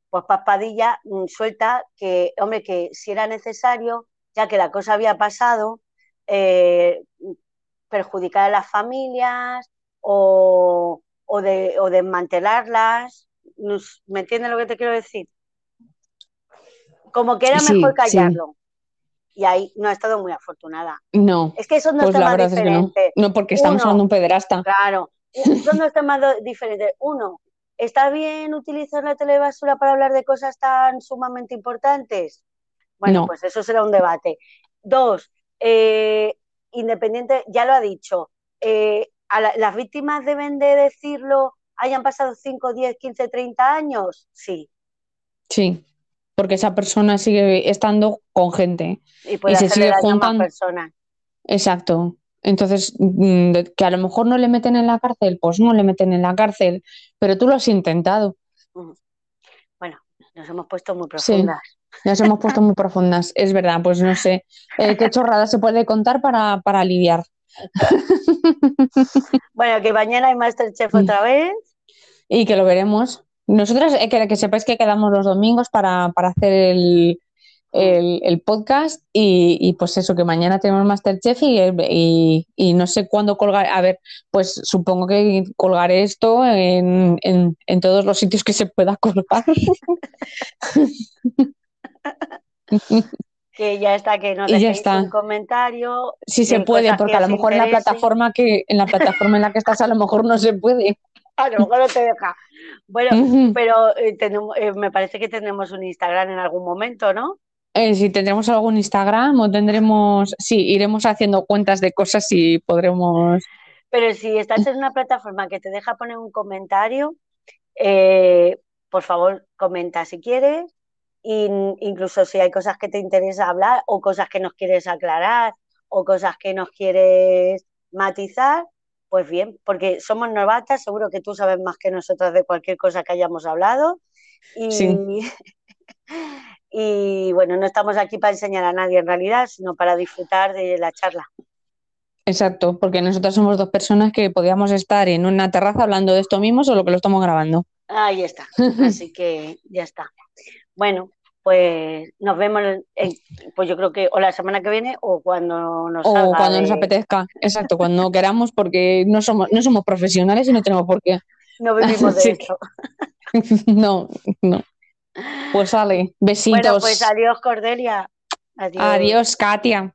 pues Paz Padilla mm, suelta que, hombre, que si era necesario, ya que la cosa había pasado, eh, perjudicar a las familias o, o, de, o desmantelarlas. ¿Me entiendes lo que te quiero decir? Como que era Sí, mejor sí. callarlo. Y ahí no ha estado muy afortunada. No, Es que son dos pues temas verdad es que no. diferentes. No, porque estamos Uno, hablando de un pederasta. Claro, son dos temas diferentes. Uno, ¿está bien utilizar la telebasura para hablar de cosas tan sumamente importantes? Bueno, No. pues eso será un debate. Dos, eh, independiente, ya lo ha dicho, eh, a la- ¿las víctimas deben de decirlo, hayan pasado 5, 10, 15, 30 años? Sí, Sí, porque esa persona sigue estando con gente. y puede Y se sigue juntando. personas. Exacto. Entonces, mm, que a lo mejor no le meten en la cárcel, pues no le meten en la cárcel, pero tú lo has intentado. Bueno, nos hemos puesto muy Sí. profundas. Nos hemos puesto muy profundas, es verdad, pues no sé. Eh, ¿qué chorrada se puede contar para, para aliviar? [LAUGHS] [LAUGHS] Bueno, que mañana hay Masterchef Mm. otra vez. Y que lo veremos. Nosotras, eh, que, que sepáis que quedamos los domingos para, para hacer el, el, el podcast y, y pues eso, que mañana tenemos Masterchef y, y, y no sé cuándo colgar. A ver, pues supongo que colgaré esto en, en, en todos los sitios que se pueda colgar. [LAUGHS] [LAUGHS] Que ya está, que nos dejéis un comentario. Si se de puede, porque que a lo mejor en la plataforma que, en la plataforma en la que estás, a lo mejor no se puede. [LAUGHS] A lo mejor no te deja. Bueno, pero eh, tenemos, eh, me parece que tendremos un Instagram en algún momento, ¿no? Eh, si tendremos algún Instagram o tendremos, sí, iremos haciendo cuentas de cosas y podremos. Pero si estás en una plataforma que te deja poner un comentario, eh, por favor, comenta si quieres. Incluso si hay cosas que te interesa hablar o cosas que nos quieres aclarar o cosas que nos quieres matizar, pues bien, porque somos novatas, seguro que tú sabes más que nosotras de cualquier cosa que hayamos hablado. Y, Sí. [LAUGHS] y bueno, no estamos aquí para enseñar a nadie en realidad, sino para disfrutar de la charla. Exacto, porque nosotros somos dos personas que podíamos estar en una terraza hablando de esto mismo, solo que lo estamos grabando. Ahí está. Así que ya está. Bueno, pues nos vemos, en- pues yo creo que o la semana que viene o cuando nos O cuando nos apetezca. Exacto, cuando queramos, porque no somos, no somos profesionales y no tenemos por qué. no vivimos de [LAUGHS] Sí. esto. [LAUGHS] No, no. Pues sale, besitos. Bueno, pues adiós Cordelia. Adiós. Adiós, Katia.